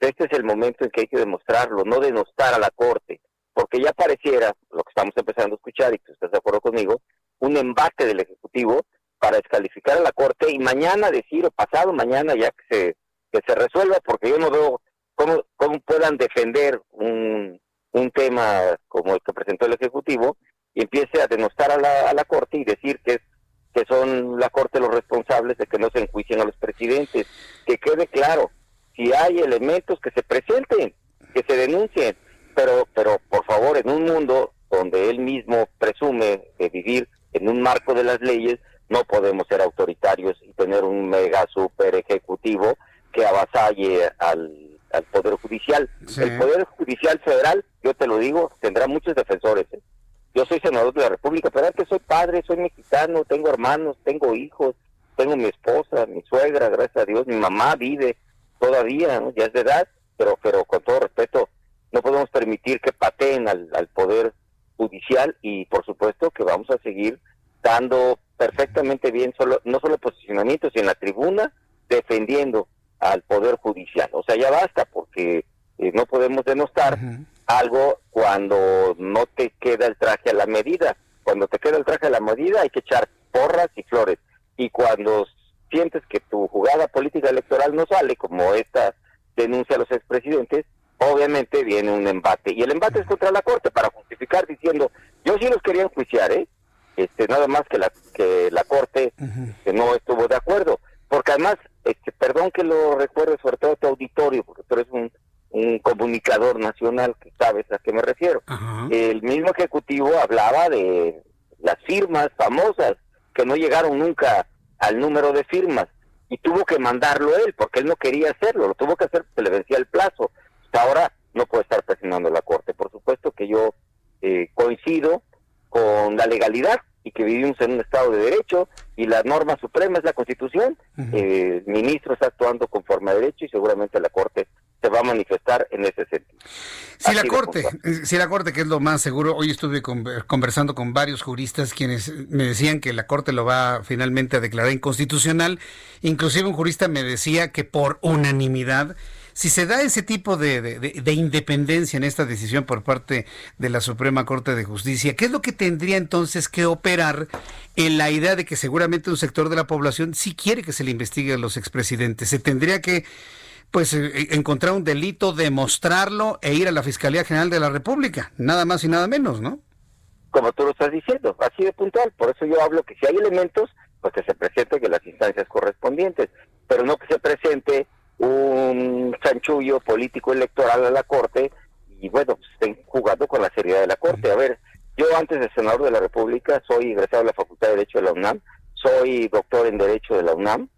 este es el momento en que hay que demostrarlo, no denostar a la Corte, porque ya pareciera, lo que estamos empezando a escuchar, y tú estás de acuerdo conmigo, un embate del Ejecutivo para descalificar a la Corte y mañana decir, o pasado mañana ya que se, que se resuelva, porque yo no veo cómo, puedan defender un, un tema como el que presentó el Ejecutivo y empiece a denostar a la, a la Corte y decir que que son la Corte los responsables de que no se enjuicien a los presidentes. Que quede claro, si hay elementos que se presenten, que se denuncien, pero, pero por favor, en un mundo donde él mismo presume de vivir en un marco de las leyes, no podemos ser autoritarios y tener un mega super ejecutivo que avasalle al, al Poder Judicial. El Poder Judicial Federal, yo te lo digo, tendrá muchos defensores. ¿eh? Yo soy senador de la República, pero que soy padre, soy mexicano, tengo hermanos, tengo hijos, tengo mi esposa, mi suegra, gracias a Dios, mi mamá vive todavía, ya es de edad, pero, pero con todo respeto, no podemos permitir que pateen al, poder judicial y por supuesto que vamos a seguir dando perfectamente bien solo no solo posicionamientos sino en la tribuna defendiendo al poder judicial. O sea ya basta porque eh, no podemos denostar algo cuando no te queda el traje a la medida. Cuando te queda el traje a la medida hay que echar porras y flores. Y cuando sientes que tu jugada política electoral no sale, como esta denuncia a los expresidentes, obviamente viene un embate. Y el embate es contra la Corte para justificar diciendo, yo sí los quería enjuiciar, ¿eh? Este, nada más que la, que la Corte que no estuvo de acuerdo. Porque además, este, perdón que lo recuerde sobre todo a tu auditorio, porque tú eres un, un comunicador nacional que sabes a qué me refiero. El mismo Ejecutivo hablaba de las firmas famosas que no llegaron nunca al número de firmas y tuvo que mandarlo él porque él no quería hacerlo, lo tuvo que hacer porque le vencía el plazo. Hasta ahora no puede estar presionando la Corte. Por supuesto que yo eh, coincido con la legalidad y que vivimos en un Estado de Derecho y la norma suprema es la Constitución. Eh, el ministro está actuando conforme a derecho y seguramente la Corte se va a manifestar en ese sentido. Si la Corte, eh, si la Corte, que es lo más seguro, hoy estuve conversando con varios juristas quienes me decían que la Corte lo va finalmente a declarar inconstitucional, inclusive un jurista me decía que por unanimidad si se da ese tipo de, de, independencia en esta decisión por parte de la Suprema Corte de Justicia, ¿qué es lo que tendría entonces que operar en la idea de que seguramente un sector de la población sí quiere que se le investigue a los expresidentes? Se tendría que pues eh, encontrar un delito, demostrarlo e ir a la Fiscalía General de la República, nada más y nada menos, ¿no? Como tú lo estás diciendo, así de puntual. Por eso yo hablo que si hay elementos, pues que se presente que las instancias correspondientes, pero no que se presente un chanchullo político electoral a la Corte y bueno, pues, estén jugando con la seriedad de la Corte. A ver, yo antes de senador de la República soy egresado de la Facultad de Derecho de la UNAM, soy doctor en Derecho de la UNAM,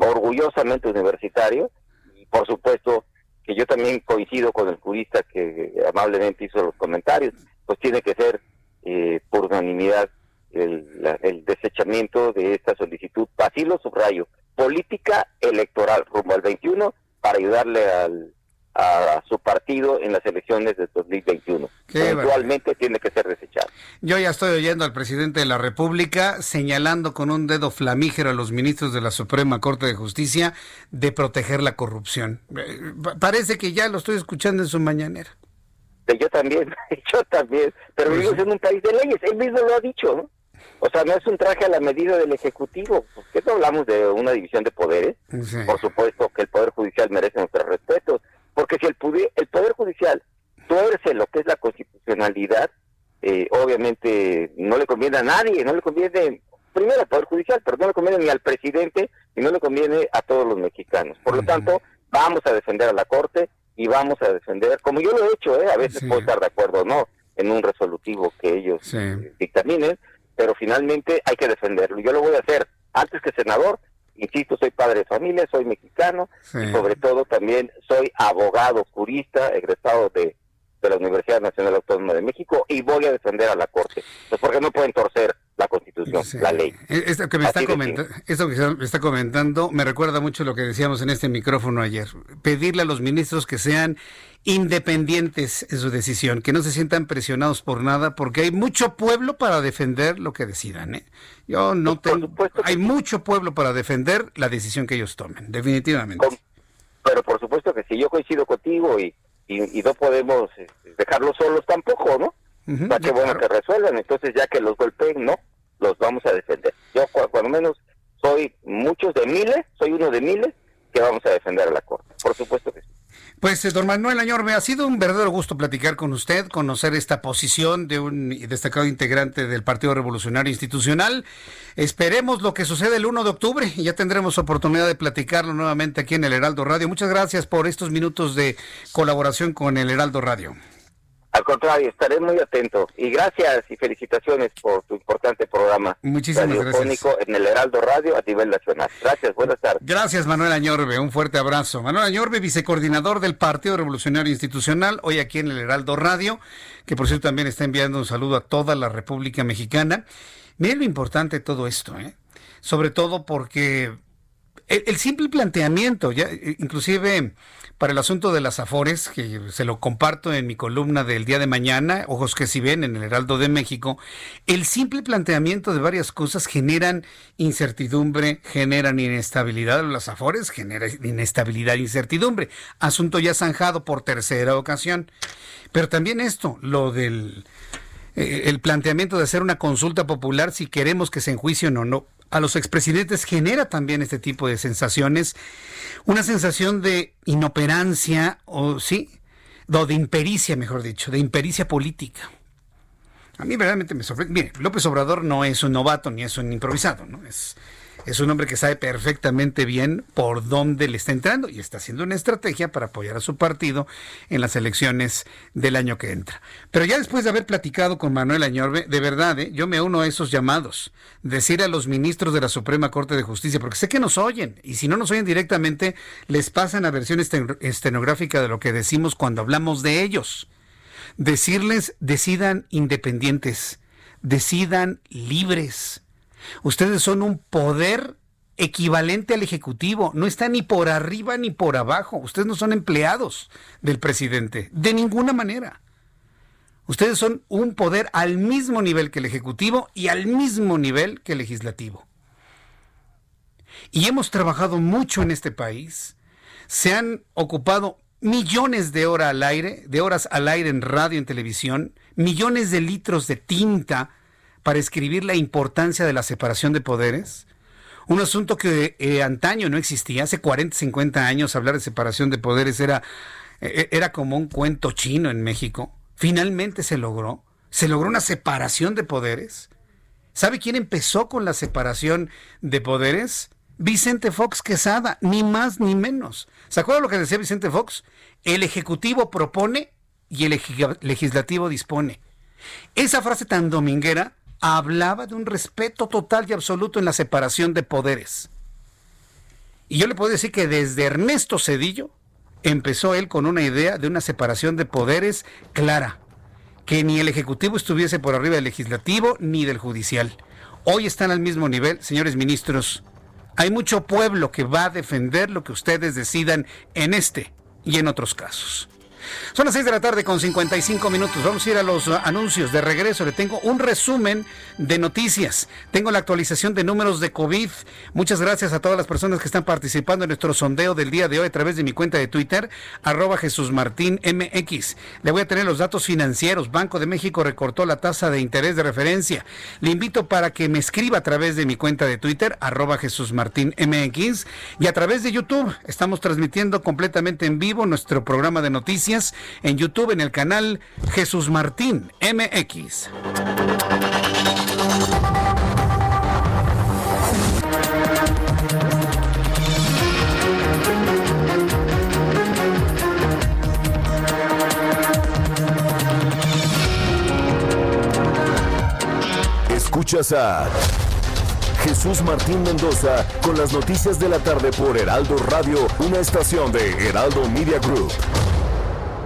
orgullosamente universitario, por supuesto que yo también coincido con el jurista que amablemente hizo los comentarios, pues tiene que ser eh, por unanimidad el, desechamiento de esta solicitud, así lo subrayo, política electoral rumbo al 21 para ayudarle al, a su partido en las elecciones de 2021. Eventualmente tiene que ser desechado. Yo ya estoy oyendo al presidente de la República señalando con un dedo flamígero a los ministros de la Suprema Corte de Justicia de proteger la corrupción. Eh, parece que ya lo estoy escuchando en su mañanera. Yo también, yo también, pero pues vivimos en un país de leyes, él mismo lo ha dicho, ¿no? O sea, no es un traje a la medida del Ejecutivo. ¿Por qué no hablamos de una división de poderes? Por supuesto que el Poder Judicial merece nuestro respeto, porque si el, el Poder Judicial tuerce lo que es la constitucionalidad, eh, obviamente no le conviene a nadie, no le conviene primero al Poder Judicial, pero no le conviene ni al presidente y no le conviene a todos los mexicanos. Por lo tanto, vamos a defender a la Corte y vamos a defender, como yo lo he hecho, ¿eh? a veces puedo estar de acuerdo o no en un resolutivo que ellos eh, dictaminen, pero finalmente hay que defenderlo. Yo lo voy a hacer antes que senador insisto, soy padre de familia, soy mexicano y sobre todo también soy abogado, jurista, egresado de, de la Universidad Nacional Autónoma de México y voy a defender a la Corte. Pues porque no pueden torcer la Constitución, la ley. E-, esto que, me está comentando, esto que me está comentando me recuerda mucho lo que decíamos en este micrófono ayer. Pedirle a los ministros que sean independientes en su decisión, que no se sientan presionados por nada, porque hay mucho pueblo para defender lo que decidan. ¿eh? Yo no pues, tengo. Hay mucho pueblo para defender la decisión que ellos tomen, definitivamente. pero por supuesto que si yo coincido contigo y, y, no podemos este, dejarlos solos tampoco, ¿no? Uh qué bueno que resuelvan, entonces ya que los golpeen, no, los vamos a defender. Yo, cuando menos, soy muchos de miles, soy uno de miles que vamos a defender a la Corte. Por supuesto que sí. Pues, eh, don Manuel Añorbe, ha sido un verdadero gusto platicar con usted, conocer esta posición de un destacado integrante del Partido Revolucionario Institucional. Esperemos lo que sucede el 1 de octubre y ya tendremos oportunidad de platicarlo nuevamente aquí en el Heraldo Radio. Muchas gracias por estos minutos de colaboración con el Heraldo Radio. Al contrario, estaré muy atento. Y gracias y felicitaciones por tu importante programa. Muchísimas gracias. en el Heraldo Radio a nivel nacional. Gracias, buenas tardes. Gracias, Manuel Añorbe. Un fuerte abrazo. Manuel Añorbe, vicecoordinador del Partido Revolucionario Institucional, hoy aquí en el Heraldo Radio, que por cierto también está enviando un saludo a toda la República Mexicana. Miren lo importante de todo esto, ¿eh? Sobre todo porque el, simple planteamiento, ya, inclusive para el asunto de las afores, que se lo comparto en mi columna del día de mañana, ojos que si ven en el Heraldo de México, el simple planteamiento de varias cosas generan incertidumbre, generan inestabilidad. Las afores generan inestabilidad e incertidumbre. Asunto ya zanjado por tercera ocasión. Pero también esto, lo del eh, el planteamiento de hacer una consulta popular si queremos que se enjuicien o no a los expresidentes genera también este tipo de sensaciones, una sensación de inoperancia o sí, o de impericia, mejor dicho, de impericia política. A mí verdaderamente me sorprende. Mire, López Obrador no es un novato ni es un improvisado, ¿no? Es es un hombre que sabe perfectamente bien por dónde le está entrando y está haciendo una estrategia para apoyar a su partido en las elecciones del año que entra. Pero ya después de haber platicado con Manuel Añorbe, de verdad, ¿eh? yo me uno a esos llamados. Decir a los ministros de la Suprema Corte de Justicia, porque sé que nos oyen, y si no nos oyen directamente, les pasan a versión estenográfica de lo que decimos cuando hablamos de ellos. Decirles, decidan independientes, decidan libres Ustedes son un poder equivalente al Ejecutivo. No está ni por arriba ni por abajo. Ustedes no son empleados del presidente, de ninguna manera. Ustedes son un poder al mismo nivel que el Ejecutivo y al mismo nivel que el Legislativo. Y hemos trabajado mucho en este país. Se han ocupado millones de horas al aire, de horas al aire en radio en televisión, millones de litros de tinta para escribir la importancia de la separación de poderes, Un asunto que eh, antaño no existía, hace 40, 50 años hablar de separación de poderes era, eh, era como un cuento chino en México. Finalmente se logró. Se logró una separación de poderes. ¿Sabe quién empezó con la separación de poderes? Vicente Fox Quesada, ni más ni menos. ¿Se acuerdan lo que decía Vicente Fox? El Ejecutivo propone y el Legislativo dispone. Esa frase tan dominguera hablaba de un respeto total y absoluto en la separación de poderes. Y yo le puedo decir que desde Ernesto Cedillo empezó él con una idea de una separación de poderes clara, que ni el Ejecutivo estuviese por arriba del Legislativo ni del Judicial. Hoy están al mismo nivel, señores ministros. Hay mucho pueblo que va a defender lo que ustedes decidan en este y en otros casos. Son las 6 de la tarde con 55 minutos. Vamos a ir a los uh, anuncios. De regreso le tengo un resumen de noticias. Tengo la actualización de números de COVID. Muchas gracias a todas las personas que están participando en nuestro sondeo del día de hoy a través de mi cuenta de Twitter, arroba Jesús Martín MX. Le voy a tener los datos financieros. Banco de México recortó la tasa de interés de referencia. Le invito para que me escriba a través de mi cuenta de Twitter, arroba Jesús Martín MX. Y a través de YouTube estamos transmitiendo completamente en vivo nuestro programa de noticias en YouTube en el canal Jesús Martín MX. Escuchas a Jesús Martín Mendoza con las noticias de la tarde por Heraldo Radio, una estación de Heraldo Media Group.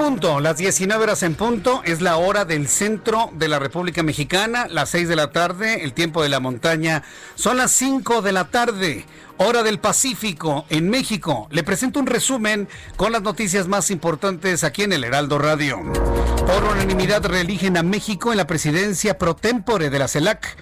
Punto, las 19 horas en punto, es la hora del centro de la República Mexicana, las 6 de la tarde, el tiempo de la montaña, son las 5 de la tarde, hora del Pacífico en México. Le presento un resumen con las noticias más importantes aquí en el Heraldo Radio. Por unanimidad reeligen a México en la presidencia pro tempore de la CELAC.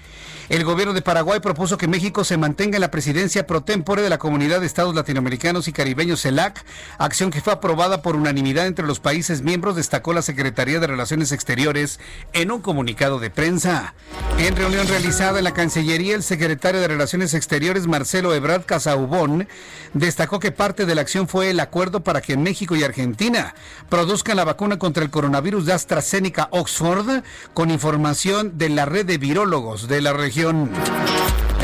El gobierno de Paraguay propuso que México se mantenga en la presidencia pro tempore de la Comunidad de Estados Latinoamericanos y Caribeños CELAC, acción que fue aprobada por unanimidad entre los países miembros, destacó la Secretaría de Relaciones Exteriores en un comunicado de prensa. En reunión realizada en la Cancillería, el secretario de Relaciones Exteriores, Marcelo Ebrard Casaubón, destacó que parte de la acción fue el acuerdo para que México y Argentina produzcan la vacuna contra el coronavirus de AstraZeneca Oxford, con información de la red de virólogos de la región.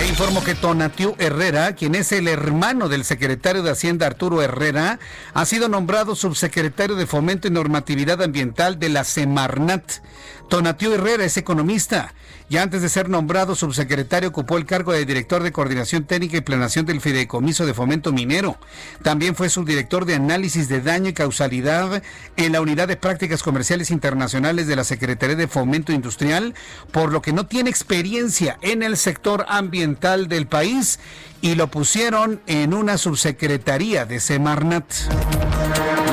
E informo que Tonatiu Herrera, quien es el hermano del secretario de Hacienda Arturo Herrera, ha sido nombrado subsecretario de Fomento y Normatividad Ambiental de la Semarnat. Tonatiu Herrera es economista y antes de ser nombrado subsecretario ocupó el cargo de director de Coordinación Técnica y Planación del Fideicomiso de Fomento Minero. También fue subdirector de Análisis de Daño y Causalidad en la Unidad de Prácticas Comerciales Internacionales de la Secretaría de Fomento Industrial, por lo que no tiene experiencia en el sector ambiental del país y lo pusieron en una subsecretaría de Semarnat.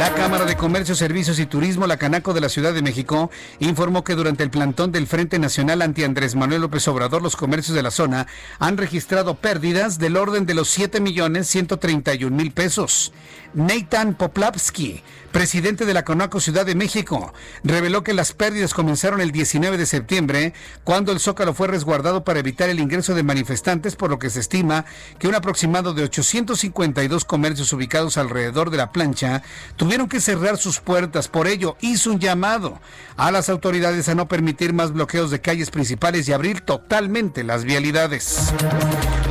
La Cámara de Comercio, Servicios y Turismo, la Canaco de la Ciudad de México, informó que durante el plantón del Frente Nacional anti Andrés Manuel López Obrador, los comercios de la zona han registrado pérdidas del orden de los 7 millones 131 mil pesos. Nathan Poplavsky, presidente de la Conaco Ciudad de México, reveló que las pérdidas comenzaron el 19 de septiembre, cuando el Zócalo fue resguardado para evitar el ingreso de manifestantes, por lo que se estima que un aproximado de 852 comercios ubicados alrededor de la plancha tuvieron que cerrar sus puertas. Por ello, hizo un llamado a las autoridades a no permitir más bloqueos de calles principales y abrir totalmente las vialidades.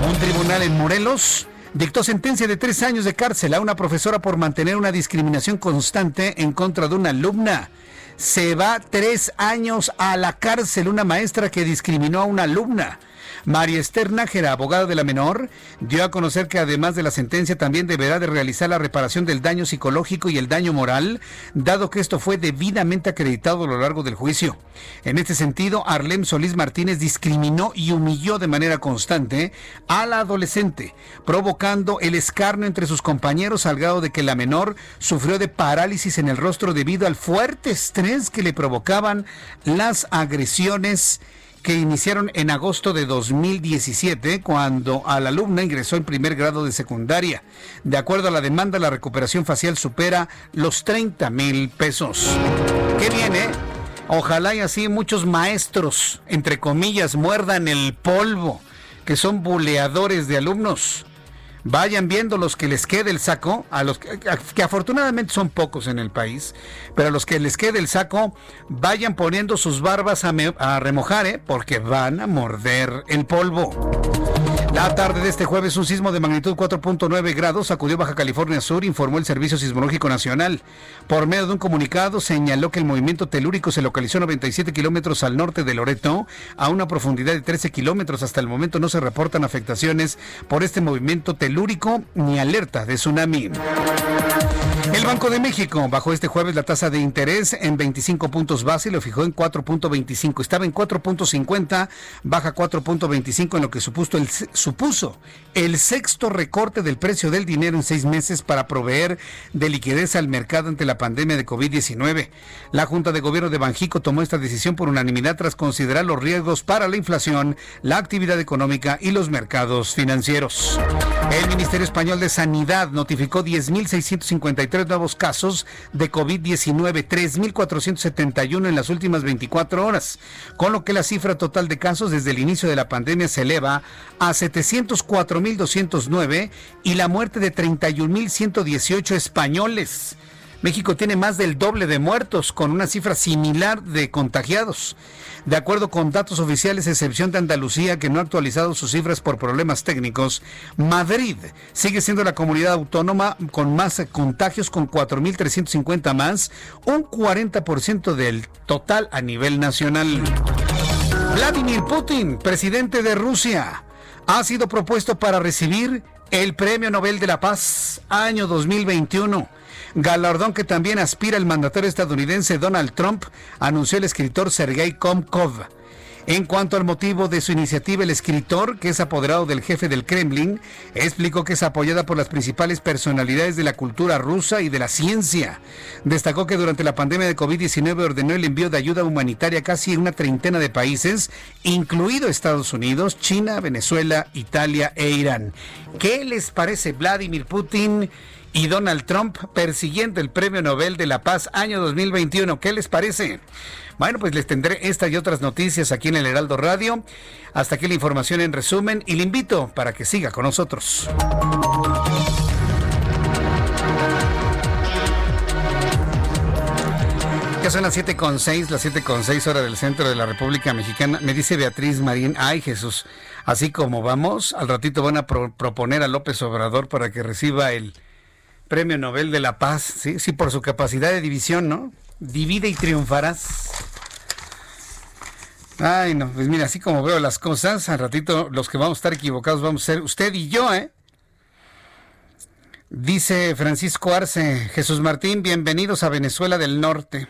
Un tribunal en Morelos dictó sentencia de tres años de cárcel a una profesora por mantener una discriminación constante en contra de una alumna. Se va tres años a la cárcel una maestra que discriminó a una alumna. María Esther Nájera, abogada de la menor, dio a conocer que además de la sentencia también deberá de realizar la reparación del daño psicológico y el daño moral, dado que esto fue debidamente acreditado a lo largo del juicio. En este sentido, Arlem Solís Martínez discriminó y humilló de manera constante a la adolescente, provocando el escarnio entre sus compañeros al grado de que la menor sufrió de parálisis en el rostro debido al fuerte estrés que le provocaban las agresiones que iniciaron en agosto de 2017, cuando a alumna ingresó en primer grado de secundaria. De acuerdo a la demanda, la recuperación facial supera los 30 mil pesos. ¿Qué viene? Ojalá y así muchos maestros, entre comillas, muerdan el polvo, que son buleadores de alumnos vayan viendo los que les quede el saco, a los que, afortunadamente son pocos en el país, pero a los que les quede el saco, vayan poniendo sus barbas a, a remojar, ¿eh? porque van a morder el polvo. La tarde de este jueves, un sismo de magnitud 4.9 grados sacudió Baja California Sur, informó el Servicio Sismológico Nacional. Por medio de un comunicado, señaló que el movimiento telúrico se localizó a 97 kilómetros al norte de Loreto, a una profundidad de 13 kilómetros. Hasta el momento no se reportan afectaciones por este movimiento telúrico ni alerta de tsunami. El Banco de México bajó este jueves la tasa de interés en 25 puntos base y lo fijó en 4.25. Estaba en 4.50, baja 4.25 en lo que supuso el, supuso el sexto recorte del precio del dinero en seis meses para proveer de liquidez al mercado ante la pandemia de COVID-19. La Junta de Gobierno de Banjico tomó esta decisión por unanimidad tras considerar los riesgos para la inflación, la actividad económica y los mercados financieros. El Ministerio Español de Sanidad notificó 10.653 nuevos casos de COVID-19, 3.471 en las últimas 24 horas, con lo que la cifra total de casos desde el inicio de la pandemia se eleva a 704.209 y la muerte de 31.118 españoles. México tiene más del doble de muertos, con una cifra similar de contagiados. De acuerdo con datos oficiales, excepción de Andalucía, que no ha actualizado sus cifras por problemas técnicos, Madrid sigue siendo la comunidad autónoma con más contagios, con 4.350 más, un 40% del total a nivel nacional. Vladimir Putin, presidente de Rusia, ha sido propuesto para recibir el Premio Nobel de la Paz año 2021 galardón que también aspira el mandatario estadounidense Donald Trump, anunció el escritor Sergei Komkov. En cuanto al motivo de su iniciativa, el escritor, que es apoderado del jefe del Kremlin, explicó que es apoyada por las principales personalidades de la cultura rusa y de la ciencia. Destacó que durante la pandemia de COVID-19 ordenó el envío de ayuda humanitaria a casi una treintena de países, incluido Estados Unidos, China, Venezuela, Italia e Irán. ¿Qué les parece Vladimir Putin? Y Donald Trump persiguiendo el Premio Nobel de la Paz año 2021. ¿Qué les parece? Bueno, pues les tendré esta y otras noticias aquí en el Heraldo Radio. Hasta aquí la información en resumen y le invito para que siga con nosotros. Ya son las 7.6, las 7.6 horas del centro de la República Mexicana. Me dice Beatriz Marín, ay Jesús, así como vamos, al ratito van a pro proponer a López Obrador para que reciba el Premio Nobel de la Paz, sí, sí, por su capacidad de división, ¿no? Divide y triunfarás. Ay, no, pues mira, así como veo las cosas, al ratito los que vamos a estar equivocados vamos a ser usted y yo, ¿eh? Dice Francisco Arce, Jesús Martín, bienvenidos a Venezuela del Norte.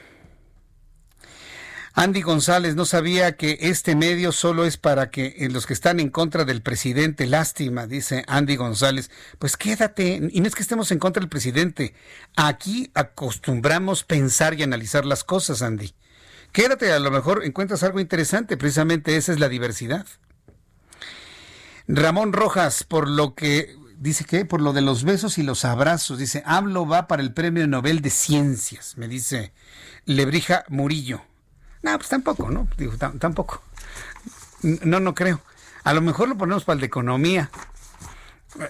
Andy González no sabía que este medio solo es para que eh, los que están en contra del presidente, lástima, dice Andy González. Pues quédate, y no es que estemos en contra del presidente, aquí acostumbramos pensar y analizar las cosas, Andy. Quédate, a lo mejor encuentras algo interesante, precisamente esa es la diversidad. Ramón Rojas, por lo que dice que por lo de los besos y los abrazos, dice, hablo va para el Premio Nobel de Ciencias, me dice Lebrija Murillo. No, pues tampoco, ¿no? Digo, tampoco. No, no creo. A lo mejor lo ponemos para el de economía.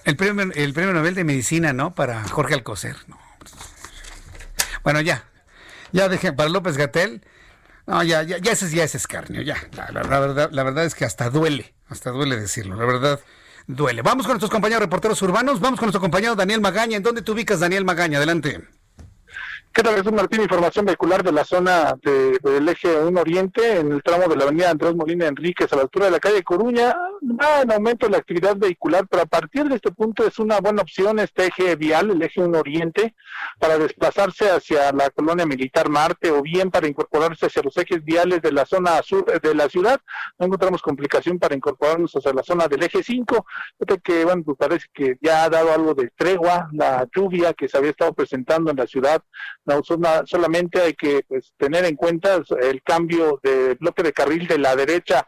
El premio, el premio Nobel de Medicina, ¿no? Para Jorge Alcocer. No. Bueno, ya. Ya dejé para López Gatel. No, ya, ya, ya ese ya es escarnio, ya. La, la, verdad, la verdad es que hasta duele, hasta duele decirlo. La verdad, duele. Vamos con nuestros compañeros reporteros urbanos. Vamos con nuestro compañero Daniel Magaña. ¿En dónde te ubicas, Daniel Magaña? Adelante. ¿Qué tal, Jesús Martín? Información vehicular de la zona del eje 1 Oriente, en el tramo de la avenida Andrés Molina Enríquez, a la altura de la calle Coruña. Va en aumento la actividad vehicular, pero a partir de este punto es una buena opción este eje vial, el eje 1 Oriente, para desplazarse hacia la colonia militar Marte o bien para incorporarse hacia los ejes viales de la zona sur de la ciudad. No encontramos complicación para incorporarnos hacia la zona del eje 5. que, bueno, pues parece que ya ha dado algo de tregua la lluvia que se había estado presentando en la ciudad no, solamente hay que pues, tener en cuenta el cambio de bloque de carril de la derecha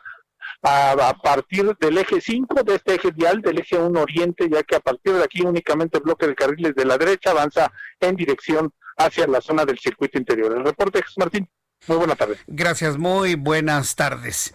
a, partir del eje 5 de este eje vial, del eje 1 oriente, ya que a partir de aquí únicamente el bloque de carriles de la derecha avanza en dirección hacia la zona del circuito interior. El reporte, Jesús Martín. Muy buenas tardes. Gracias, muy buenas tardes.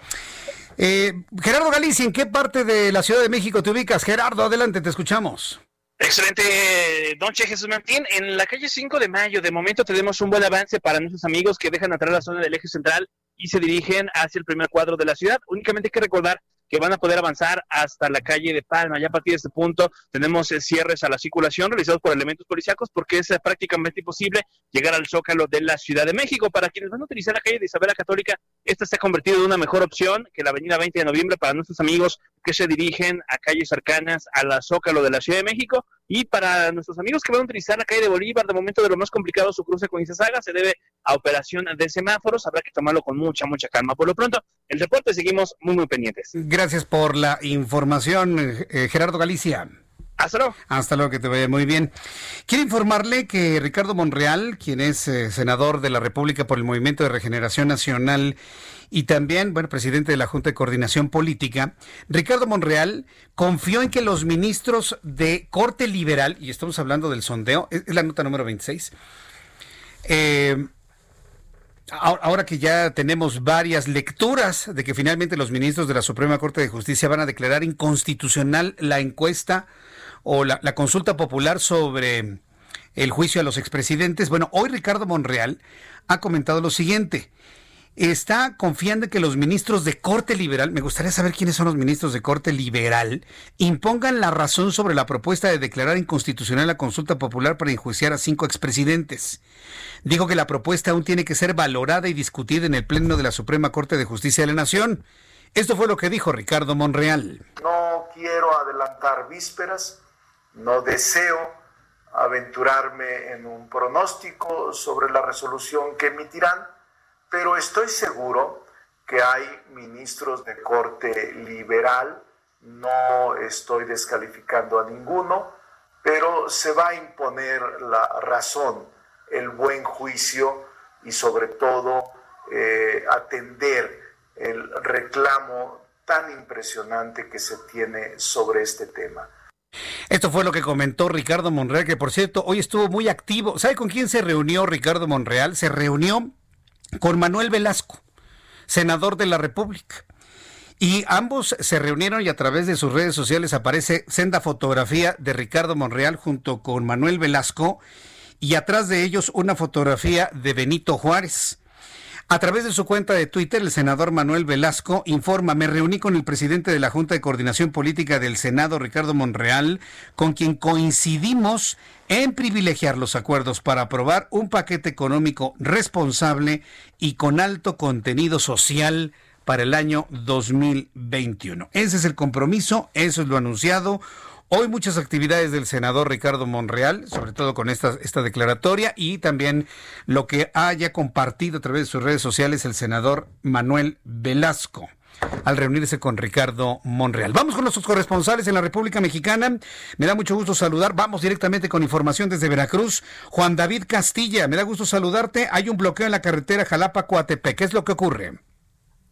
Eh, Gerardo Galicia, ¿en qué parte de la Ciudad de México te ubicas? Gerardo, adelante, te escuchamos. Excelente, don Che Jesús Martín. En la calle 5 de mayo, de momento tenemos un buen avance para nuestros amigos que dejan atrás la zona del eje central y se dirigen hacia el primer cuadro de la ciudad. Únicamente hay que recordar que van a poder avanzar hasta la calle de Palma. Ya a partir de este punto tenemos eh, cierres a la circulación realizados por elementos policíacos porque es eh, prácticamente imposible llegar al zócalo de la Ciudad de México. Para quienes van a utilizar la calle de Isabela Católica, esta se ha convertido en una mejor opción que la avenida 20 de noviembre para nuestros amigos que se dirigen a calles cercanas a la zócalo de la Ciudad de México. Y para nuestros amigos que van a utilizar la calle de Bolívar, de momento de lo más complicado su cruce con Izazaga se debe a operación de semáforos. Habrá que tomarlo con mucha, mucha calma. Por lo pronto, el reporte seguimos muy, muy pendientes. Gracias por la información, eh, Gerardo Galicia. Hasta luego. Hasta luego, que te vaya muy bien. Quiero informarle que Ricardo Monreal, quien es eh, senador de la República por el Movimiento de Regeneración Nacional y también, bueno, presidente de la Junta de Coordinación Política, Ricardo Monreal confió en que los ministros de corte liberal, y estamos hablando del sondeo, es, la nota número 26, eh, ahora que ya tenemos varias lecturas de que finalmente los ministros de la Suprema Corte de Justicia van a declarar inconstitucional la encuesta o la, la consulta popular sobre el juicio a los expresidentes, bueno, hoy Ricardo Monreal ha comentado lo siguiente está confiando en que los ministros de corte liberal, me gustaría saber quiénes son los ministros de corte liberal, impongan la razón sobre la propuesta de declarar inconstitucional la consulta popular para enjuiciar a cinco expresidentes. Dijo que la propuesta aún tiene que ser valorada y discutida en el Pleno de la Suprema Corte de Justicia de la Nación. Esto fue lo que dijo Ricardo Monreal. No quiero adelantar vísperas, no deseo aventurarme en un pronóstico sobre la resolución que emitirán pero estoy seguro que hay ministros de corte liberal, no estoy descalificando a ninguno, pero se va a imponer la razón, el buen juicio y sobre todo eh, atender el reclamo tan impresionante que se tiene sobre este tema. Esto fue lo que comentó Ricardo Monreal, que por cierto, hoy estuvo muy activo. ¿Sabe con quién se reunió Ricardo Monreal? Se reunió con Manuel Velasco, senador de la República. Y ambos se reunieron y a través de sus redes sociales aparece senda fotografía de Ricardo Monreal junto con Manuel Velasco y atrás de ellos una fotografía de Benito Juárez. A través de su cuenta de Twitter, el senador Manuel Velasco informa, me reuní con el presidente de la Junta de Coordinación Política del Senado, Ricardo Monreal, con quien coincidimos en privilegiar los acuerdos para aprobar un paquete económico responsable y con alto contenido social para el año 2021. Ese es el compromiso, eso es lo anunciado. Hoy muchas actividades del senador Ricardo Monreal, sobre todo con esta, esta declaratoria y también lo que haya compartido a través de sus redes sociales el senador Manuel Velasco al reunirse con Ricardo Monreal. Vamos con nuestros corresponsales en la República Mexicana. Me da mucho gusto saludar. Vamos directamente con información desde Veracruz. Juan David Castilla, me da gusto saludarte. Hay un bloqueo en la carretera Jalapa-Coatepec. ¿Qué es lo que ocurre?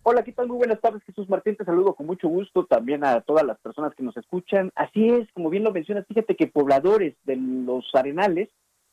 Hola, ¿qué tal? Muy buenas tardes, Jesús Martín. Te saludo con mucho gusto también a todas las personas que nos escuchan. Así es, como bien lo mencionas, fíjate que pobladores de los Arenales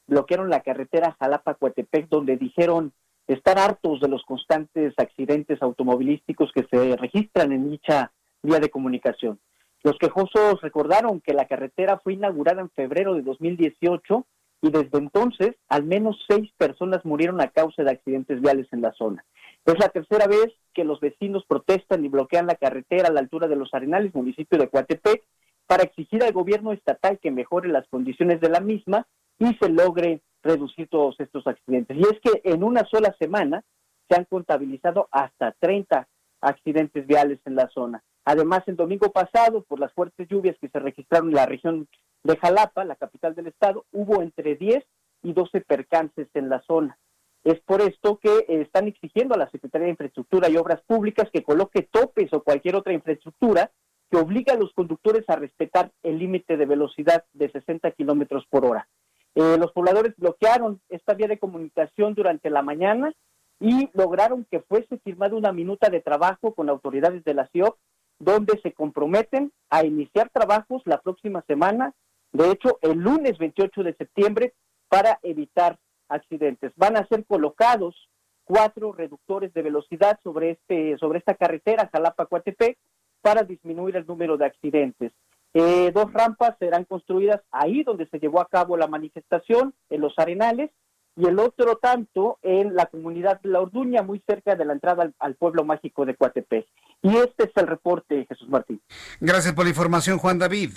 bloquearon la carretera Jalapa-Coatepec, donde dijeron estar hartos de los constantes accidentes automovilísticos que se registran en dicha vía de comunicación. Los quejosos recordaron que la carretera fue inaugurada en febrero de 2018 y desde entonces al menos seis personas murieron a causa de accidentes viales en la zona. Es la tercera vez que los vecinos protestan y bloquean la carretera a la altura de los Arenales, municipio de Coatepec, para exigir al gobierno estatal que mejore las condiciones de la misma y se logre reducir todos estos accidentes. Y es que en una sola semana se han contabilizado hasta 30 accidentes viales en la zona. Además, el domingo pasado, por las fuertes lluvias que se registraron en la región de Jalapa, la capital del estado, hubo entre 10 y 12 percances en la zona. Es por esto que eh, están exigiendo a la Secretaría de Infraestructura y Obras Públicas que coloque topes o cualquier otra infraestructura que obliga a los conductores a respetar el límite de velocidad de 60 kilómetros por hora. Eh, los pobladores bloquearon esta vía de comunicación durante la mañana y lograron que fuese firmada una minuta de trabajo con autoridades de la CIOP donde se comprometen a iniciar trabajos la próxima semana, de hecho el lunes 28 de septiembre, para evitar accidentes. Van a ser colocados cuatro reductores de velocidad sobre este sobre esta carretera Jalapa-Coatepec para disminuir el número de accidentes. Eh, dos rampas serán construidas ahí donde se llevó a cabo la manifestación, en los Arenales, y el otro tanto en la comunidad de La Orduña, muy cerca de la entrada al, pueblo mágico de Coatepec. Y este es el reporte, Jesús Martín. Gracias por la información, Juan David.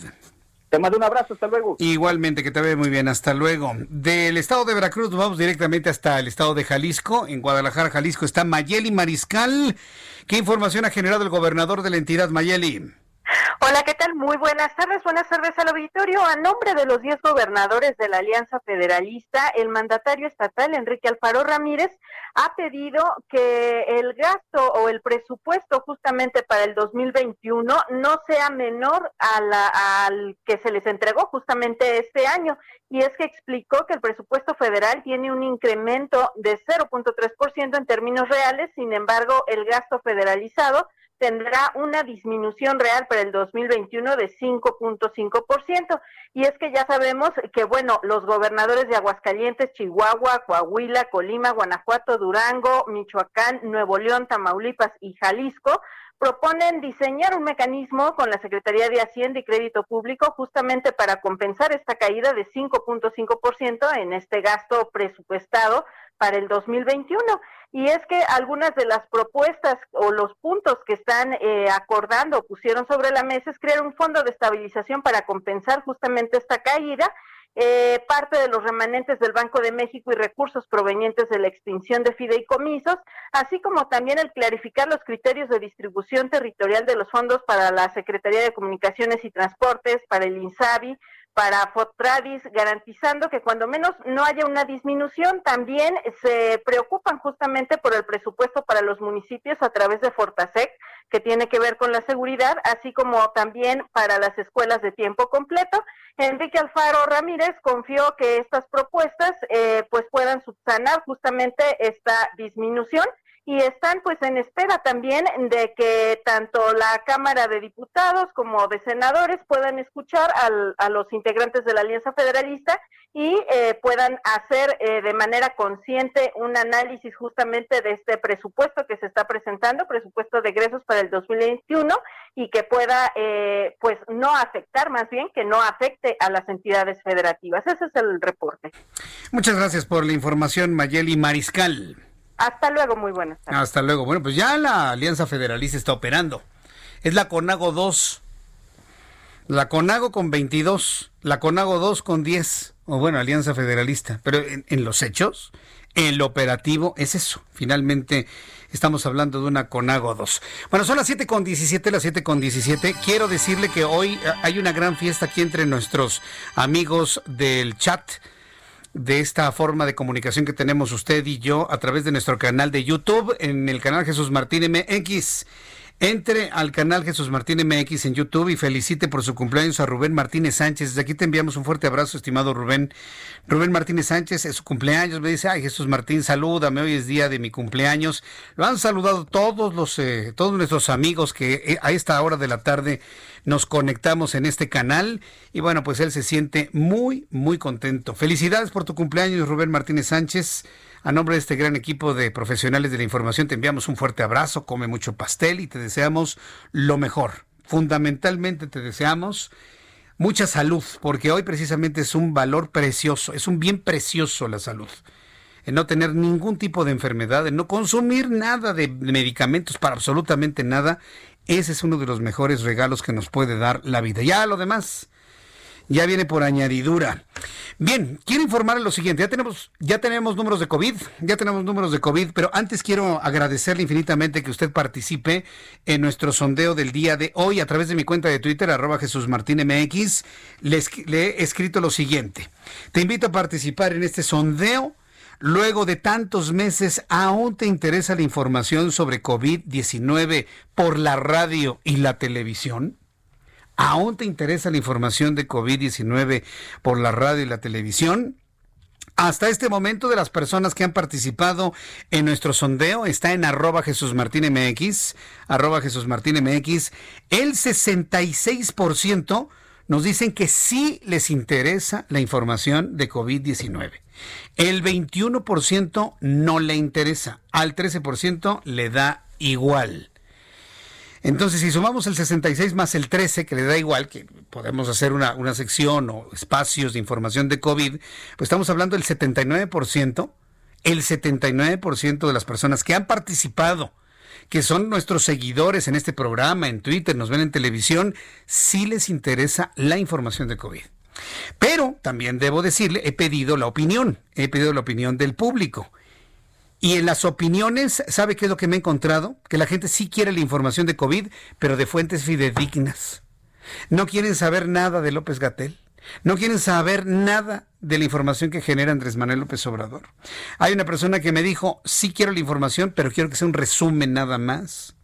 Te mando un abrazo, hasta luego. Igualmente, que te ve muy bien, hasta luego. Del estado de Veracruz vamos directamente hasta el estado de Jalisco. En Guadalajara, Jalisco está Mayeli Mariscal. ¿Qué información ha generado el gobernador de la entidad, Mayeli? Hola, ¿qué tal? Muy buenas tardes. Buenas tardes al auditorio. A nombre de los 10 gobernadores de la Alianza Federalista, el mandatario estatal, Enrique Alfaro Ramírez, ha pedido que el gasto o el presupuesto justamente para el 2021 no sea menor al que se les entregó justamente este año. Y es que explicó que el presupuesto federal tiene un incremento de 0.3% en términos reales, sin embargo, el gasto federalizado tendrá una disminución real para el 2021 de 5.5%. Y es que ya sabemos que, bueno, los gobernadores de Aguascalientes, Chihuahua, Coahuila, Colima, Guanajuato, Durango, Michoacán, Nuevo León, Tamaulipas y Jalisco proponen diseñar un mecanismo con la Secretaría de Hacienda y Crédito Público justamente para compensar esta caída de 5.5% en este gasto presupuestado para el 2021. Y es que algunas de las propuestas o los puntos que están eh, acordando, pusieron sobre la mesa, es crear un fondo de estabilización para compensar justamente esta caída eh, parte de los remanentes del Banco de México y recursos provenientes de la extinción de fideicomisos, así como también el clarificar los criterios de distribución territorial de los fondos para la Secretaría de Comunicaciones y Transportes, para el INSABI, para Fotradis, garantizando que cuando menos no haya una disminución, también se preocupan justamente por el presupuesto para los municipios a través de Fortasec, que tiene que ver con la seguridad, así como también para las escuelas de tiempo completo. Enrique Alfaro Ramírez confió que estas propuestas eh, pues puedan subsanar justamente esta disminución y están pues en espera también de que tanto la Cámara de Diputados como de senadores puedan escuchar a los integrantes de la Alianza Federalista y eh, puedan hacer eh, de manera consciente un análisis justamente de este presupuesto que se está presentando, presupuesto de egresos para el 2021 y que pueda eh, pues no afectar, más bien que no afecte a las entidades federativas. Ese es el reporte. Muchas gracias por la información, Mayeli Mariscal. Hasta luego, muy buenas tardes. Hasta luego. Bueno, pues ya la Alianza Federalista está operando. Es la CONAGO 2. La CONAGO con 22. La CONAGO 2 con 10. O bueno, Alianza Federalista. Pero en, los hechos, en lo operativo, es eso. Finalmente estamos hablando de una CONAGO 2. Bueno, son las 7 con 17, las 7 con 17. Quiero decirle que hoy hay una gran fiesta aquí entre nuestros amigos del chat de esta forma de comunicación que tenemos usted y yo a través de nuestro canal de YouTube, en el canal Jesús Martín MX. Entre al canal Jesús Martín MX en YouTube y felicite por su cumpleaños a Rubén Martínez Sánchez. Desde aquí te enviamos un fuerte abrazo, estimado Rubén. Rubén Martínez Sánchez es su cumpleaños. Me dice, ay Jesús Martín, salúdame, hoy es día de mi cumpleaños. Lo han saludado todos los, eh, todos nuestros amigos que eh, a esta hora de la tarde nos conectamos en este canal. Y bueno, pues él se siente muy, muy contento. Felicidades por tu cumpleaños, Rubén Martínez Sánchez. A nombre de este gran equipo de profesionales de la información te enviamos un fuerte abrazo, come mucho pastel y te deseamos lo mejor. Fundamentalmente te deseamos mucha salud, porque hoy precisamente es un valor precioso, es un bien precioso la salud. En no tener ningún tipo de enfermedad, en no consumir nada de medicamentos para absolutamente nada, ese es uno de los mejores regalos que nos puede dar la vida. Ya lo demás, ya viene por añadidura. Bien, quiero informarle lo siguiente, ya tenemos, ya tenemos números de COVID, ya tenemos números de COVID, pero antes quiero agradecerle infinitamente que usted participe en nuestro sondeo del día de hoy a través de mi cuenta de Twitter, arroba Jesús Martín MX, le, le he escrito lo siguiente. Te invito a participar en este sondeo. Luego de tantos meses, ¿aún te interesa la información sobre COVID-19 por la radio y la televisión? ¿Aún te interesa la información de COVID-19 por la radio y la televisión? Hasta este momento de las personas que han participado en nuestro sondeo está en arroba Jesús Martín MX, arroba Jesús Martín MX, el 66% nos dicen que sí les interesa la información de COVID-19. El 21% no le interesa, al 13% le da igual. Entonces, si sumamos el 66 más el 13, que le da igual, que podemos hacer una, una sección o espacios de información de COVID, pues estamos hablando del 79%, el 79% de las personas que han participado, que son nuestros seguidores en este programa, en Twitter, nos ven en televisión, sí les interesa la información de COVID. Pero también debo decirle, he pedido la opinión, he pedido la opinión del público. Y en las opiniones, ¿sabe qué es lo que me he encontrado? Que la gente sí quiere la información de COVID, pero de fuentes fidedignas. No quieren saber nada de López Gatel. No quieren saber nada de la información que genera Andrés Manuel López Obrador. Hay una persona que me dijo, sí quiero la información, pero quiero que sea un resumen nada más.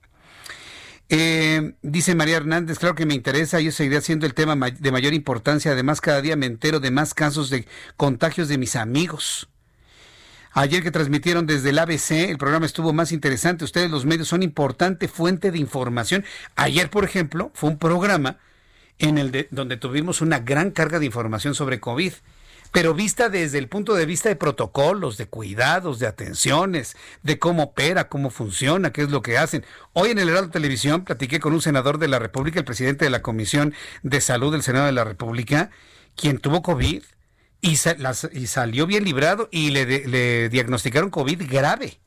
Eh, dice María Hernández, claro que me interesa, yo seguiré siendo el tema de mayor importancia. Además, cada día me entero de más casos de contagios de mis amigos. Ayer que transmitieron desde el ABC, el programa estuvo más interesante. Ustedes, los medios, son importante fuente de información. Ayer, por ejemplo, fue un programa en el de, donde tuvimos una gran carga de información sobre COVID, pero vista desde el punto de vista de protocolos, de cuidados, de atenciones, de cómo opera, cómo funciona, qué es lo que hacen. Hoy en el Heraldo Televisión platiqué con un senador de la República, el presidente de la Comisión de Salud del Senado de la República, quien tuvo COVID y, salió bien librado y le, le, diagnosticaron COVID grave.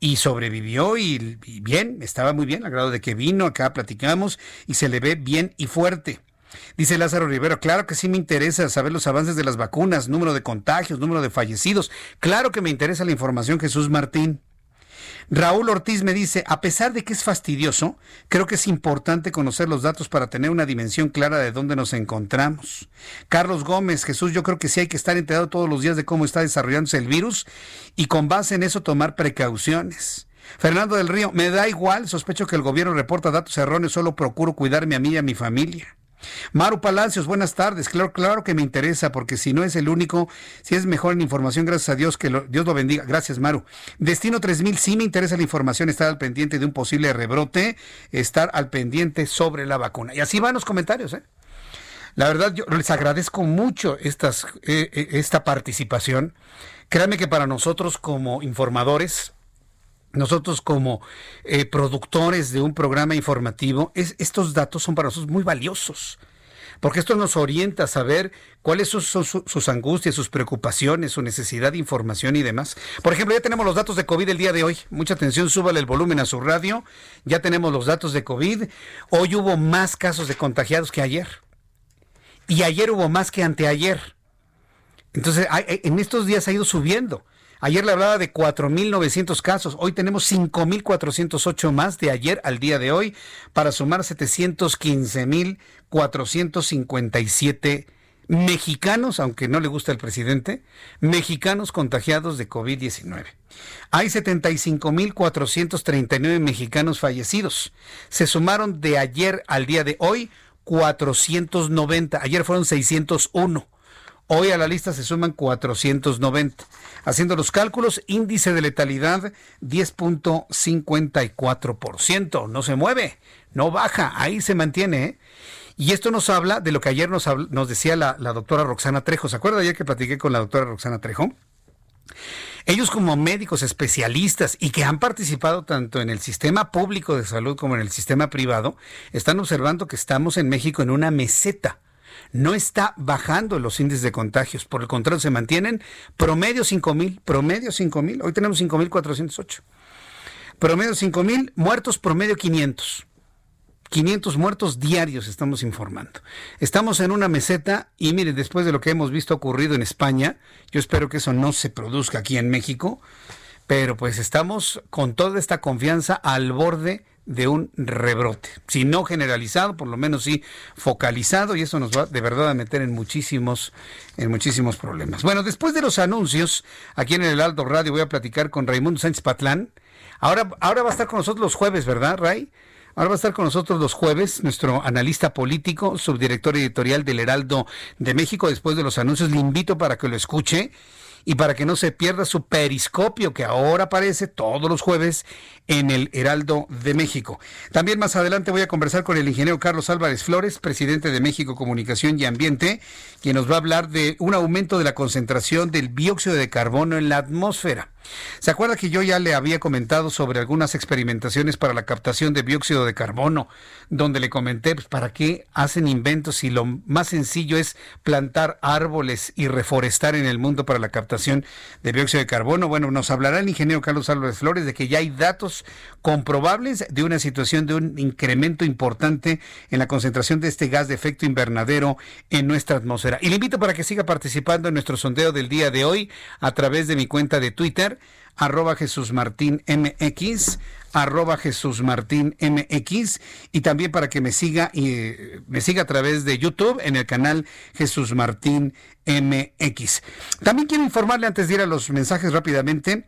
Y sobrevivió y, y, bien, estaba muy bien, al grado de que vino acá, platicamos y se le ve bien y fuerte. Dice Lázaro Rivero, claro que sí me interesa saber los avances de las vacunas, número de contagios, número de fallecidos. Claro que me interesa la información, Jesús Martín. Raúl Ortiz me dice, a pesar de que es fastidioso, creo que es importante conocer los datos para tener una dimensión clara de dónde nos encontramos. Carlos Gómez, Jesús, yo creo que sí hay que estar enterado todos los días de cómo está desarrollándose el virus y con base en eso tomar precauciones. Fernando del Río, me da igual, sospecho que el gobierno reporta datos erróneos, solo procuro cuidarme a mí y a mi familia. Maru Palacios, buenas tardes. Claro, claro que me interesa, porque si no es el único, si es mejor en información, gracias a Dios, que Dios lo bendiga. Gracias, Maru. Destino 3000, sí me interesa la información, estar al pendiente de un posible rebrote, estar al pendiente sobre la vacuna. Y así van los comentarios, ¿eh? La verdad, yo les agradezco mucho eh, eh, esta participación. Créanme que para nosotros como informadores, nosotros como eh, productores de un programa informativo, es, estos datos son para nosotros muy valiosos, porque esto nos orienta a saber cuáles son sus, angustias, sus preocupaciones, su necesidad de información y demás. Por ejemplo, ya tenemos los datos de COVID el día de hoy. Mucha atención, súbale el volumen a su radio. Ya tenemos los datos de COVID. Hoy hubo más casos de contagiados que ayer. Y ayer hubo más que anteayer. Entonces, en estos días ha ido subiendo. Ayer le hablaba de 4.900 casos, hoy tenemos 5.408 más de ayer al día de hoy para sumar 715.457 mexicanos, aunque no le gusta el presidente, mexicanos contagiados de COVID-19. Hay 75.439 mexicanos fallecidos. Se sumaron de ayer al día de hoy 490. Ayer fueron 601. Hoy a la lista se suman 490. Haciendo los cálculos, índice de letalidad 10.54%. No se mueve, no baja, ahí se mantiene. ¿eh? Y esto nos habla de lo que ayer nos, nos decía la, la, doctora Roxana Trejo. ¿Se acuerda ayer que platiqué con la doctora Roxana Trejo? Ellos como médicos especialistas y que han participado tanto en el sistema público de salud como en el sistema privado, están observando que estamos en México en una meseta no está bajando los índices de contagios, por el contrario, se mantienen promedio 5 mil, promedio 5 mil, hoy tenemos 5 mil 408. Promedio 5 mil, muertos promedio 500. 500 muertos diarios, estamos informando. Estamos en una meseta y mire, después de lo que hemos visto ocurrido en España, yo espero que eso no se produzca aquí en México, pero pues estamos con toda esta confianza al borde de un rebrote, si no generalizado, por lo menos sí focalizado y eso nos va de verdad a meter en muchísimos en muchísimos problemas. Bueno, después de los anuncios, aquí en el Alto Radio voy a platicar con Raimundo Sánchez Patlán. Ahora ahora va a estar con nosotros los jueves, ¿verdad, Ray? Ahora va a estar con nosotros los jueves nuestro analista político, subdirector editorial del Heraldo de México. Después de los anuncios, le invito para que lo escuche y para que no se pierda su periscopio que ahora aparece todos los jueves en el Heraldo de México. También más adelante voy a conversar con el ingeniero Carlos Álvarez Flores, presidente de México Comunicación y Ambiente, quien nos va a hablar de un aumento de la concentración del dióxido de carbono en la atmósfera. ¿Se acuerda que yo ya le había comentado sobre algunas experimentaciones para la captación de dióxido de carbono, donde le comenté pues, para qué hacen inventos si lo más sencillo es plantar árboles y reforestar en el mundo para la captación de dióxido de carbono? Bueno, nos hablará el ingeniero Carlos Álvarez Flores de que ya hay datos comprobables de una situación de un incremento importante en la concentración de este gas de efecto invernadero en nuestra atmósfera. Y le invito para que siga participando en nuestro sondeo del día de hoy a través de mi cuenta de Twitter arroba Jesús Martín MX, arroba Jesús Martín MX, y también para que me siga y me siga a través de YouTube en el canal Jesús Martín MX. También quiero informarle antes de ir a los mensajes rápidamente.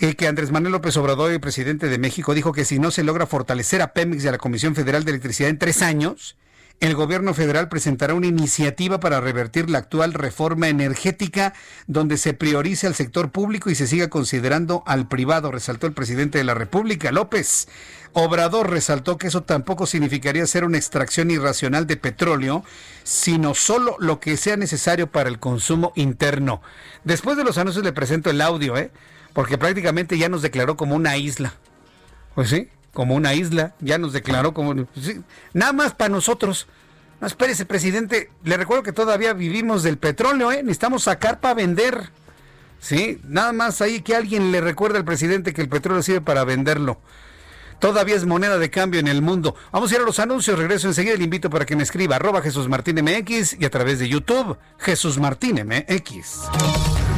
Eh, que Andrés Manuel López Obrador, presidente de México, dijo que si no se logra fortalecer a Pemex y a la Comisión Federal de Electricidad en tres años, el gobierno federal presentará una iniciativa para revertir la actual reforma energética donde se priorice al sector público y se siga considerando al privado, resaltó el presidente de la República, López. Obrador resaltó que eso tampoco significaría hacer una extracción irracional de petróleo, sino solo lo que sea necesario para el consumo interno. Después de los anuncios le presento el audio, ¿eh? porque prácticamente ya nos declaró como una isla. Pues sí, como una isla, ya nos declaró como... sí, nada más para nosotros. No, espérese, presidente, le recuerdo que todavía vivimos del petróleo, ¿eh? Necesitamos sacar para vender. Sí, nada más ahí que alguien le recuerde al presidente que el petróleo sirve para venderlo. Todavía es moneda de cambio en el mundo. Vamos a ir a los anuncios. Regreso enseguida. Le invito para que me escriba arroba Jesús Martín MX y a través de YouTube Jesús Martín MX.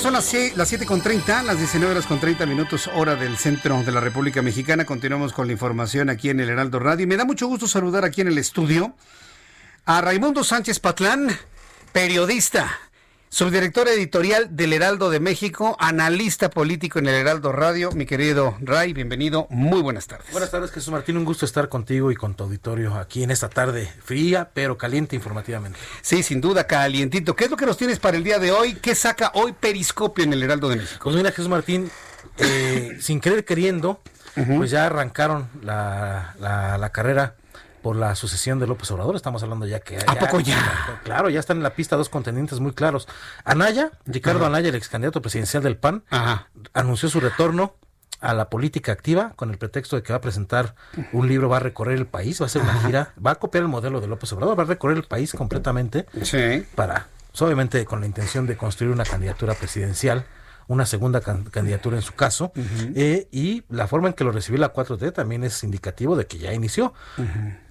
Son las, sie- las 7 con 30, las 19 horas con 30 minutos, hora del centro de la República Mexicana. Continuamos con la información aquí en el Heraldo Radio. Y me da mucho gusto saludar aquí en el estudio a Raimundo Sánchez Patlán, periodista, subdirector editorial del Heraldo de México, analista político en el Heraldo Radio. Mi querido Ray, bienvenido. Muy buenas tardes. Buenas tardes, Jesús Martín. Un gusto estar contigo y con tu auditorio aquí en esta tarde fría, pero caliente informativamente. Sí, sin duda, calientito. ¿Qué es lo que nos tienes para el día de hoy? ¿Qué saca hoy Periscopio en el Heraldo de México? Pues mira, Jesús Martín, eh, sin querer queriendo, pues ya arrancaron la, la- la carrera por la sucesión de López Obrador. Estamos hablando ya que... ¿A poco ya? Claro, ya están en la pista dos contendientes muy claros. Anaya, Ricardo Ajá. Anaya, el ex candidato presidencial del PAN, anunció su retorno a la política activa con el pretexto de que va a presentar un libro, va a recorrer el país, va a hacer una gira, va a copiar el modelo de López Obrador, va a recorrer el país completamente para, pues, obviamente con la intención de construir una candidatura presidencial una segunda candidatura en su caso, eh, y la forma en que lo recibió la 4T también es indicativo de que ya inició.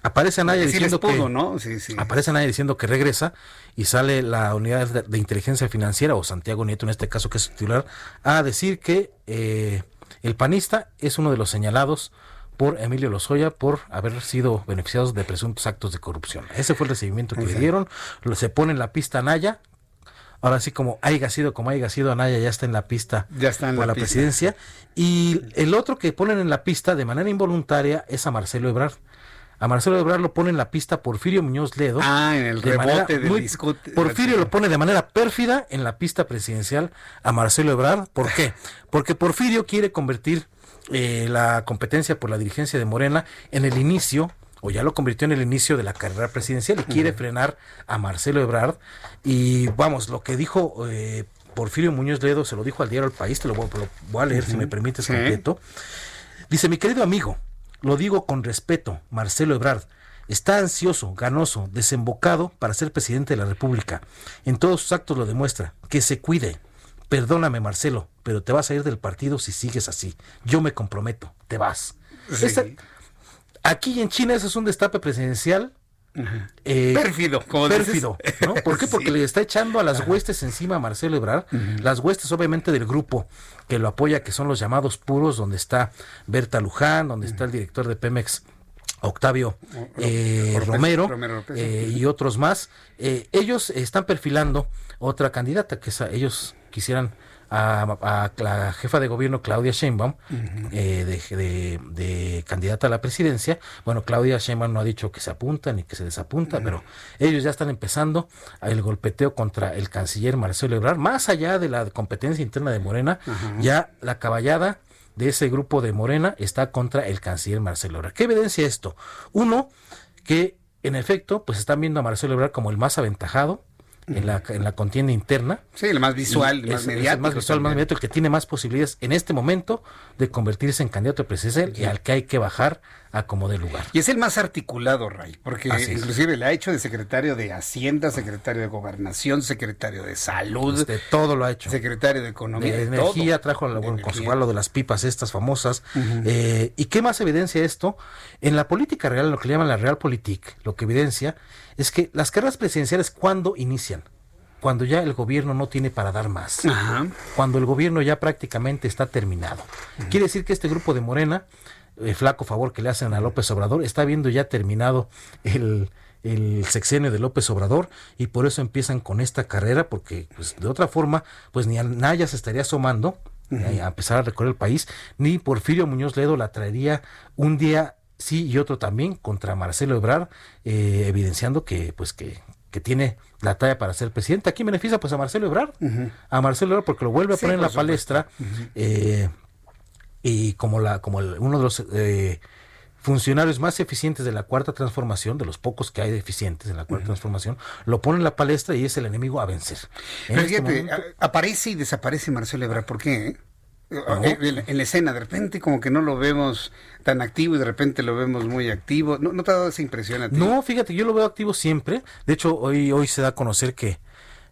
Aparece Anaya diciendo que ¿no? aparece Anaya diciendo que regresa y sale la unidad de, inteligencia financiera o Santiago Nieto en este caso que es titular a decir que eh, el panista es uno de los señalados por Emilio Lozoya por haber sido beneficiados de presuntos actos de corrupción. Ese fue el recibimiento que le dieron. Se pone en la pista Anaya. Ahora sí, como haya sido, como haya sido, Anaya ya está en la pista ya está en por la, presidencia. Y el otro que ponen en la pista de manera involuntaria es a Marcelo Ebrard. A Marcelo Ebrard lo pone en la pista Porfirio Muñoz Ledo. Ah, en el rebote discute. Porfirio lo pone de manera pérfida en la pista presidencial a Marcelo Ebrard. ¿Por qué? Porque Porfirio quiere convertir eh, la competencia por la dirigencia de Morena en el inicio o ya lo convirtió en el inicio de la carrera presidencial y quiere frenar a Marcelo Ebrard. Y vamos, lo que dijo eh, Porfirio Muñoz Ledo, se lo dijo al diario El País, te lo voy, a leer si me permites completo. Dice, mi querido amigo, lo digo con respeto, Marcelo Ebrard, está ansioso, ganoso, desembocado para ser presidente de la República. En todos sus actos lo demuestra. Que se cuide. Perdóname, Marcelo, pero te vas a ir del partido si sigues así. Yo me comprometo, te vas. Aquí en China ese es un destape presidencial eh, pérfido, como pérfido, ¿no? ¿Por qué? Porque le está echando a las huestes encima a Marcelo Ebrard, las huestes obviamente del grupo que lo apoya, que son los llamados puros, donde está Berta Luján, donde está el director de Pemex, Octavio eh, Romero, eh, y otros más. ellos están perfilando otra candidata que ellos quisieran a, la jefa de gobierno Claudia Sheinbaum eh, de, candidata a la presidencia. Bueno, Claudia Sheinbaum no ha dicho que se apunta ni que se desapunta, pero ellos ya están empezando el golpeteo contra el canciller Marcelo Ebrard. Más allá de la competencia interna de Morena, ya la caballada de ese grupo de Morena está contra el canciller Marcelo Ebrard. ¿Qué evidencia esto? Uno, que en efecto, pues están viendo a Marcelo Ebrard como el más aventajado, en la, en la contienda interna. Sí, el más visual, el más mediático. El más visual, más mediático, el que tiene más posibilidades en este momento de convertirse en candidato presidencial y al que hay que bajar a como de lugar. Y es el más articulado, Ray, porque inclusive le ha hecho de secretario de Hacienda, secretario de Gobernación, secretario de Salud. De todo lo ha hecho. Secretario de Economía. De, energía, trajo con su lo de las pipas estas famosas. Eh, ¿Y qué más evidencia esto? En la política real, lo que le llaman la realpolitik, lo que evidencia es que las carreras presidenciales, ¿cuándo inician? Cuando ya el gobierno no tiene para dar más. Cuando el gobierno ya prácticamente está terminado. Quiere decir que este grupo de Morena, el flaco favor que le hacen a López Obrador, está viendo ya terminado el, sexenio de López Obrador y por eso empiezan con esta carrera porque pues, de otra forma pues ni a Naya se estaría asomando eh, a empezar a recorrer el país ni Porfirio Muñoz Ledo la traería un día sí y otro también contra Marcelo Ebrard, eh, evidenciando que, pues, que, que tiene la talla para ser presidente. Aquí beneficia pues a Marcelo Ebrard, a Marcelo Ebrard porque lo vuelve a poner en la palestra eh, y como la como uno de los eh, funcionarios más eficientes de la cuarta transformación, de los pocos que hay eficientes en la cuarta transformación, lo pone en la palestra y es el enemigo a vencer. Este aparece y desaparece Marcelo Ebrard, ¿por qué? En, la escena, de repente como que no lo vemos tan activo y de repente lo vemos muy activo. ¿No, no te ha dado esa impresión a ti? No, fíjate, yo lo veo activo siempre. De hecho, hoy, hoy se da a conocer que,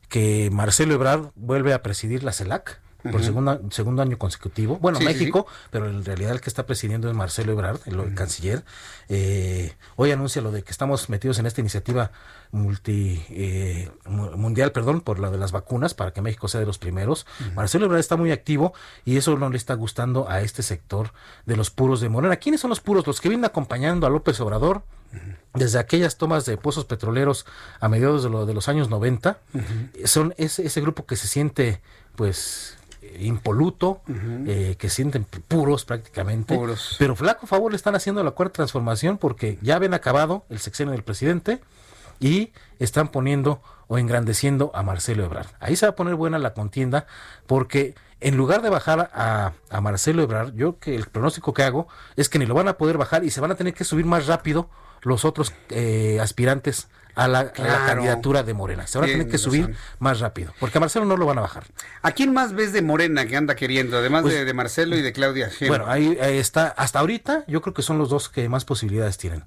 que Marcelo Ebrard vuelve a presidir la CELAC por segundo, segundo año consecutivo. Bueno, México, pero en realidad el que está presidiendo es Marcelo Ebrard, el, canciller. Eh, hoy anuncia lo de que estamos metidos en esta iniciativa multi eh, mundial, perdón, por la de las vacunas, para que México sea de los primeros. Marcelo Ebrard está muy activo y eso no le está gustando a este sector de los puros de Morena. ¿Quiénes son los puros? Los que vienen acompañando a López Obrador desde aquellas tomas de pozos petroleros a mediados de, de los años 90, son ese, ese grupo que se siente pues impoluto, eh, que sienten puros prácticamente. Pero flaco favor le están haciendo la cuarta transformación porque ya ven acabado el sexenio del presidente y están poniendo o engrandeciendo a Marcelo Ebrard. Ahí se va a poner buena la contienda porque en lugar de bajar a, a Marcelo Ebrard, yo que el pronóstico que hago es que ni lo van a poder bajar y se van a tener que subir más rápido los otros eh, aspirantes a la, candidatura de Morena. Se van a tener que subir más rápido, porque a Marcelo no lo van a bajar. ¿A quién más ves de Morena que anda queriendo, además pues, de, Marcelo y de Claudia? Bueno, ahí, está, hasta ahorita yo creo que son los dos que más posibilidades tienen.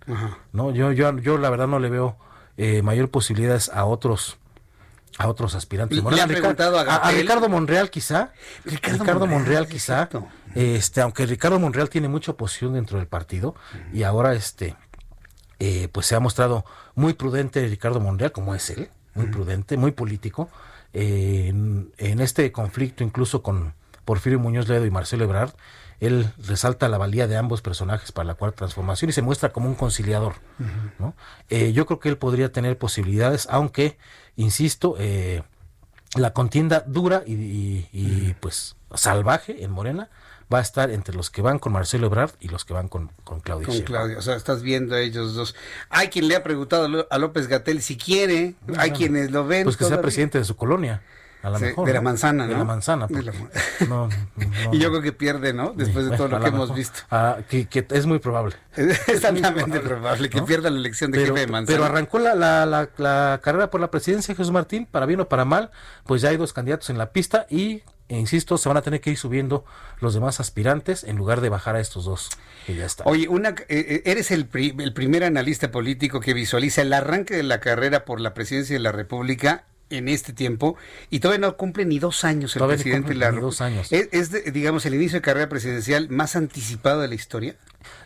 ¿no? Yo, yo, yo la verdad no le veo eh, mayor posibilidades a otros a otros aspirantes. Le, Morena. han preguntado a, Ricardo Monreal quizá. Ricardo, Ricardo Monreal, Monreal, quizá. Este, aunque Ricardo Monreal tiene mucha oposición dentro del partido y ahora este eh, pues se ha mostrado muy prudente Ricardo Monreal, como es él, muy prudente, muy político. Eh, en, en, este conflicto incluso con Porfirio Muñoz Ledo y Marcelo Ebrard, él resalta la valía de ambos personajes para la cuarta transformación y se muestra como un conciliador. Uh -huh. ¿no? eh, yo creo que él podría tener posibilidades, aunque, insisto, eh, la contienda dura y, y, y, pues salvaje en Morena va a estar entre los que van con Marcelo Ebrard y los que van con, con Claudio Con Claudio, o sea, estás viendo a ellos dos. Hay quien le ha preguntado a López Gatel si quiere, no, hay no, quienes lo ven. Pues que todavía. sea presidente de su colonia. A lo sí, mejor, de la manzana, ¿no? De la manzana. De la... No, y yo creo que pierde, ¿no? Después de todo lo que hemos visto. Ah, que, que, es muy probable. es altamente probable que pierda la elección de pero, jefe de manzana. Pero arrancó la, la, la, carrera por la presidencia Jesús Martín, para bien o para mal, pues ya hay dos candidatos en la pista y, e insisto, se van a tener que ir subiendo los demás aspirantes en lugar de bajar a estos dos que ya están. Oye, una, eh, eres el, pri, el primer analista político que visualiza el arranque de la carrera por la presidencia de la República en este tiempo y todavía no cumple ni dos años el todavía presidente ni la dos años. ¿Es, es de, digamos el inicio de carrera presidencial más anticipado de la historia?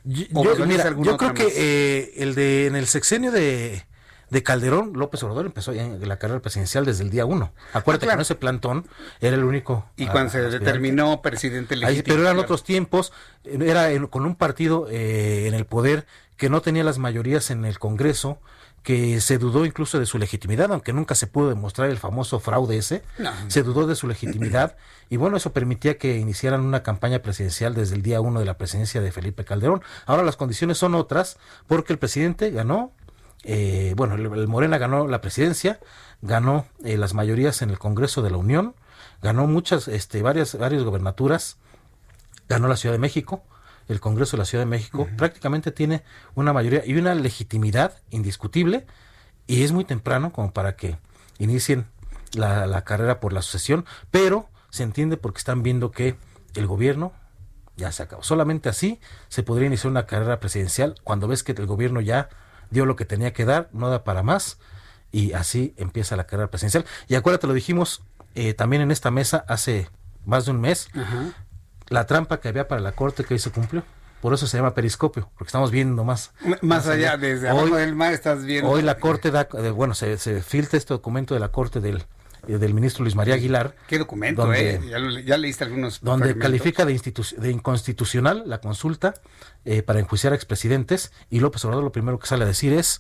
Yo, yo, mira, yo creo que eh, el de en el sexenio de, de Calderón, López Obrador empezó en la carrera presidencial desde el día uno. Acuérdate ah, claro. que en ese plantón era el único. Y cuando a, se determinó presidente legítimo. Ahí, pero eran claro. otros tiempos, era el, con un partido eh, en el poder que no tenía las mayorías en el Congreso, que se dudó incluso de su legitimidad, aunque nunca se pudo demostrar el famoso fraude ese, no. se dudó de su legitimidad y bueno, eso permitía que iniciaran una campaña presidencial desde el día uno de la presidencia de Felipe Calderón. Ahora las condiciones son otras porque el presidente ganó, eh, bueno, el, el, Morena ganó la presidencia, ganó eh, las mayorías en el Congreso de la Unión, ganó muchas, este, varias, varias gobernaturas, ganó la Ciudad de México, el Congreso de la Ciudad de México, uh -huh. prácticamente tiene una mayoría y una legitimidad indiscutible y es muy temprano como para que inicien la, la, carrera por la sucesión, pero se entiende porque están viendo que el gobierno ya se acabó. Solamente así se podría iniciar una carrera presidencial cuando ves que el gobierno ya dio lo que tenía que dar, no da para más y así empieza la carrera presidencial. Y acuérdate, lo dijimos eh, también en esta mesa hace más de un mes, la trampa que había para la corte que hoy se cumplió. Por eso se llama periscopio, porque estamos viendo más. Más, más allá, allá, desde hoy, abajo del mar estás viendo. Hoy la corte da, bueno, se, se filtra este documento de la corte del, del ministro Luis María Aguilar. ¿Qué documento, donde, eh? Ya, lo, ya, leíste algunos. Donde califica de, de inconstitucional la consulta eh, para enjuiciar a expresidentes y López Obrador lo primero que sale a decir es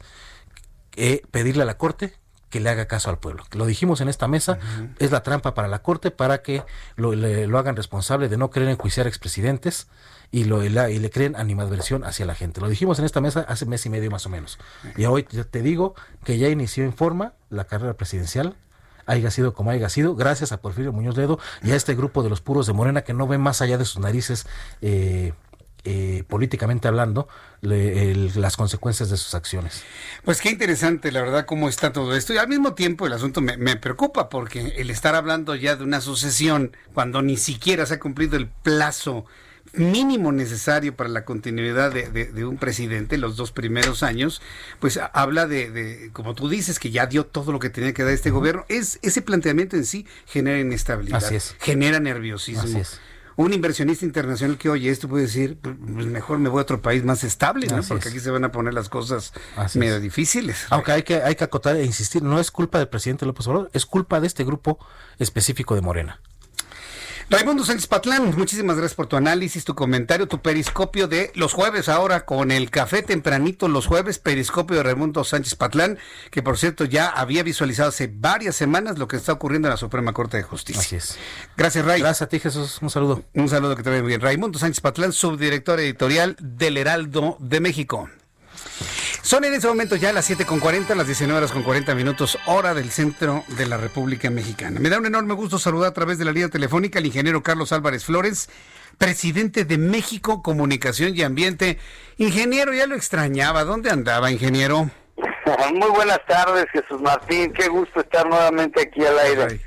eh, pedirle a la corte que le haga caso al pueblo. Lo dijimos en esta mesa, uh -huh. es la trampa para la Corte para que lo, le, lo hagan responsable de no querer enjuiciar expresidentes y, lo, y, la, y le creen animadversión hacia la gente. Lo dijimos en esta mesa hace mes y medio más o menos. Uh -huh. Y hoy te digo que ya inició en forma la carrera presidencial haya sido como haya sido, gracias a Porfirio Muñoz Ledo y a este grupo de los puros de Morena que no ven más allá de sus narices eh, eh, políticamente hablando, las consecuencias de sus acciones. Pues qué interesante, la verdad, cómo está todo esto. Y al mismo tiempo el asunto me, preocupa porque el estar hablando ya de una sucesión cuando ni siquiera se ha cumplido el plazo mínimo necesario para la continuidad de, de, de un presidente los dos primeros años, pues habla de, de, como tú dices, que ya dio todo lo que tenía que dar este uh -huh. gobierno. Es, ese planteamiento en sí genera inestabilidad, Así es. genera nerviosismo. Así es un inversionista internacional que oye esto puede decir, pues mejor me voy a otro país más estable, ¿no? Así Porque es. aquí se van a poner las cosas Así medio es. difíciles. Aunque hay que, hay que acotar e insistir, no es culpa del presidente López Obrador, es culpa de este grupo específico de Morena. Raimundo Sánchez Patlán, muchísimas gracias por tu análisis, tu comentario, tu periscopio de los jueves ahora con el café tempranito los jueves, periscopio de Raimundo Sánchez Patlán, que por cierto ya había visualizado hace varias semanas lo que está ocurriendo en la Suprema Corte de Justicia. Así es. Gracias, Ray. Gracias a ti, Jesús. Un saludo. Un saludo que te muy bien. Raimundo Sánchez Patlán, subdirector editorial del Heraldo de México. Son en ese momento ya las 7.40, las 19 horas con 40 minutos, hora del centro de la República Mexicana. Me da un enorme gusto saludar a través de la línea telefónica al ingeniero Carlos Álvarez Flores, presidente de México Comunicación y Ambiente. Ingeniero, ya lo extrañaba. ¿Dónde andaba, ingeniero? Muy buenas tardes, Jesús Martín. Qué gusto estar nuevamente aquí al aire.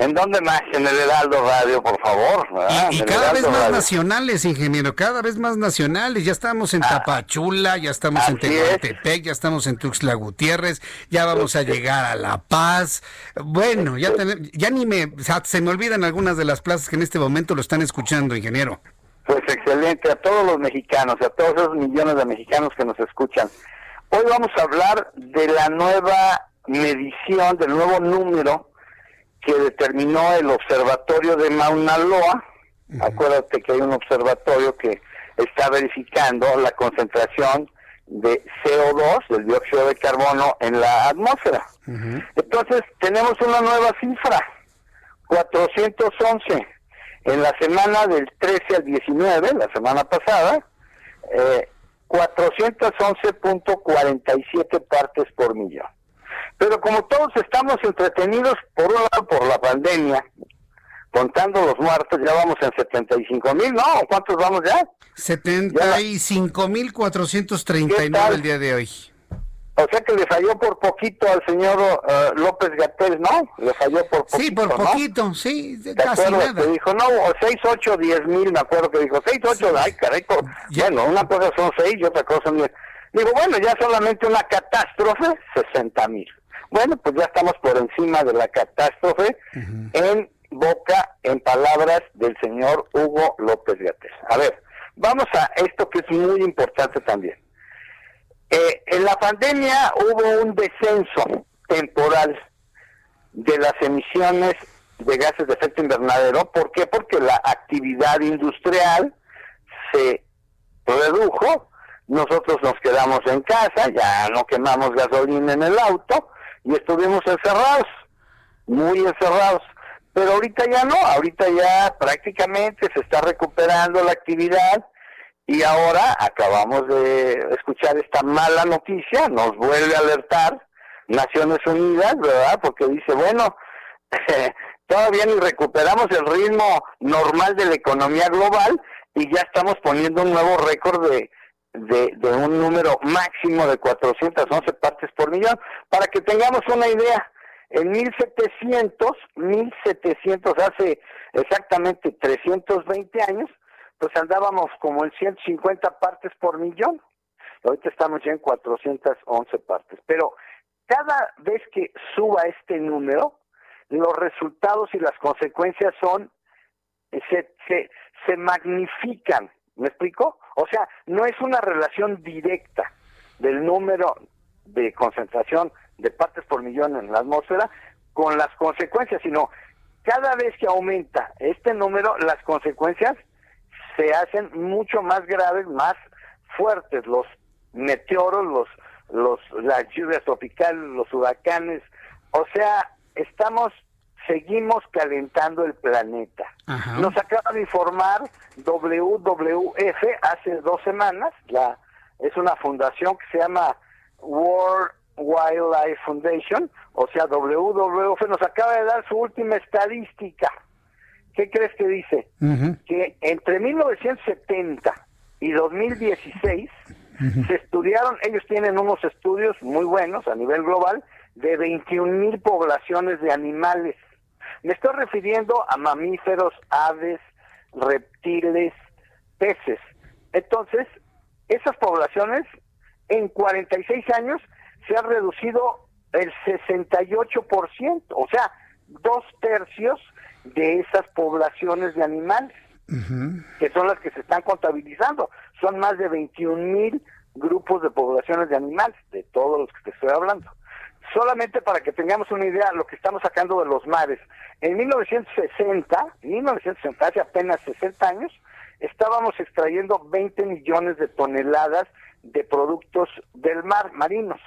¿En dónde más? En el Heraldo Radio, por favor. Y, cada vez más nacionales, ingeniero, cada vez más nacionales. Ya estamos en ah. Tapachula, ya estamos en Tehuantepec, ya estamos en Tuxtla Gutiérrez, ya vamos a llegar a La Paz. Bueno, ya, ya ni me, se me olvidan algunas de las plazas que en este momento lo están escuchando, ingeniero. Pues excelente, a todos los mexicanos, a todos esos millones de mexicanos que nos escuchan. Hoy vamos a hablar de la nueva medición, del nuevo número que determinó el observatorio de Mauna Loa. Acuérdate que hay un observatorio que está verificando la concentración de CO2, del dióxido de carbono, en la atmósfera. Entonces, tenemos una nueva cifra, 411. En la semana del 13 al 19, la semana pasada, eh, 411.47 partes por millón. Pero como todos estamos entretenidos, por un lado por la pandemia, contando los muertos, ya vamos en 75 mil, ¿no? ¿Cuántos vamos ya? 75 mil 439 el día de hoy. O sea que le falló por poquito al señor uh, López Gatel, ¿no? Le falló por poquito. Sí, por poquito, sí, casi nada. Que dijo, no, 6, 8, 10 mil, me acuerdo que dijo, 6, 8, ay, caray, bueno, una cosa son 6 y otra cosa son 10. Digo, bueno, ya solamente una catástrofe, 60 mil. Bueno, pues ya estamos por encima de la catástrofe en boca, en palabras del señor Hugo López Gatel. A ver, vamos a esto que es muy importante también. Eh, en la pandemia hubo un descenso temporal de las emisiones de gases de efecto invernadero. ¿Por qué? Porque la actividad industrial se redujo, nosotros nos quedamos en casa, ya no quemamos gasolina en el auto, y estuvimos encerrados, muy encerrados. Pero ahorita ya no, ahorita ya prácticamente se está recuperando la actividad y ahora acabamos de escuchar esta mala noticia, nos vuelve a alertar Naciones Unidas, ¿verdad? Porque dice, bueno, todavía ni recuperamos el ritmo normal de la economía global y ya estamos poniendo un nuevo récord de de, un número máximo de 411 partes por millón. Para que tengamos una idea, en 1700, 1700, hace exactamente 320 años, pues andábamos como en 150 partes por millón. Ahorita estamos ya en 411 partes. Pero cada vez que suba este número, los resultados y las consecuencias son, se, se, se magnifican. ¿Me explico? O sea, no es una relación directa del número de concentración de partes por millón en la atmósfera con las consecuencias, sino cada vez que aumenta este número, las consecuencias se hacen mucho más graves, más fuertes. Los meteoros, los, los, las lluvias tropicales, los huracanes, o sea, estamos seguimos calentando el planeta. Nos acaba de informar WWF hace dos semanas, la, es una fundación que se llama World Wildlife Foundation, o sea, WWF nos acaba de dar su última estadística. ¿Qué crees que dice? Que entre 1970 y 2016 se estudiaron, ellos tienen unos estudios muy buenos a nivel global, de 21 mil poblaciones de animales me estoy refiriendo a mamíferos, aves, reptiles, peces. Entonces, esas poblaciones en 46 años se han reducido el 68%, o sea, dos tercios de esas poblaciones de animales, que son las que se están contabilizando. Son más de 21 mil grupos de poblaciones de animales, de todos los que te estoy hablando solamente para que tengamos una idea lo que estamos sacando de los mares. En 1960, 1960, hace apenas 60 años, estábamos extrayendo 20 millones de toneladas de productos del mar, marinos,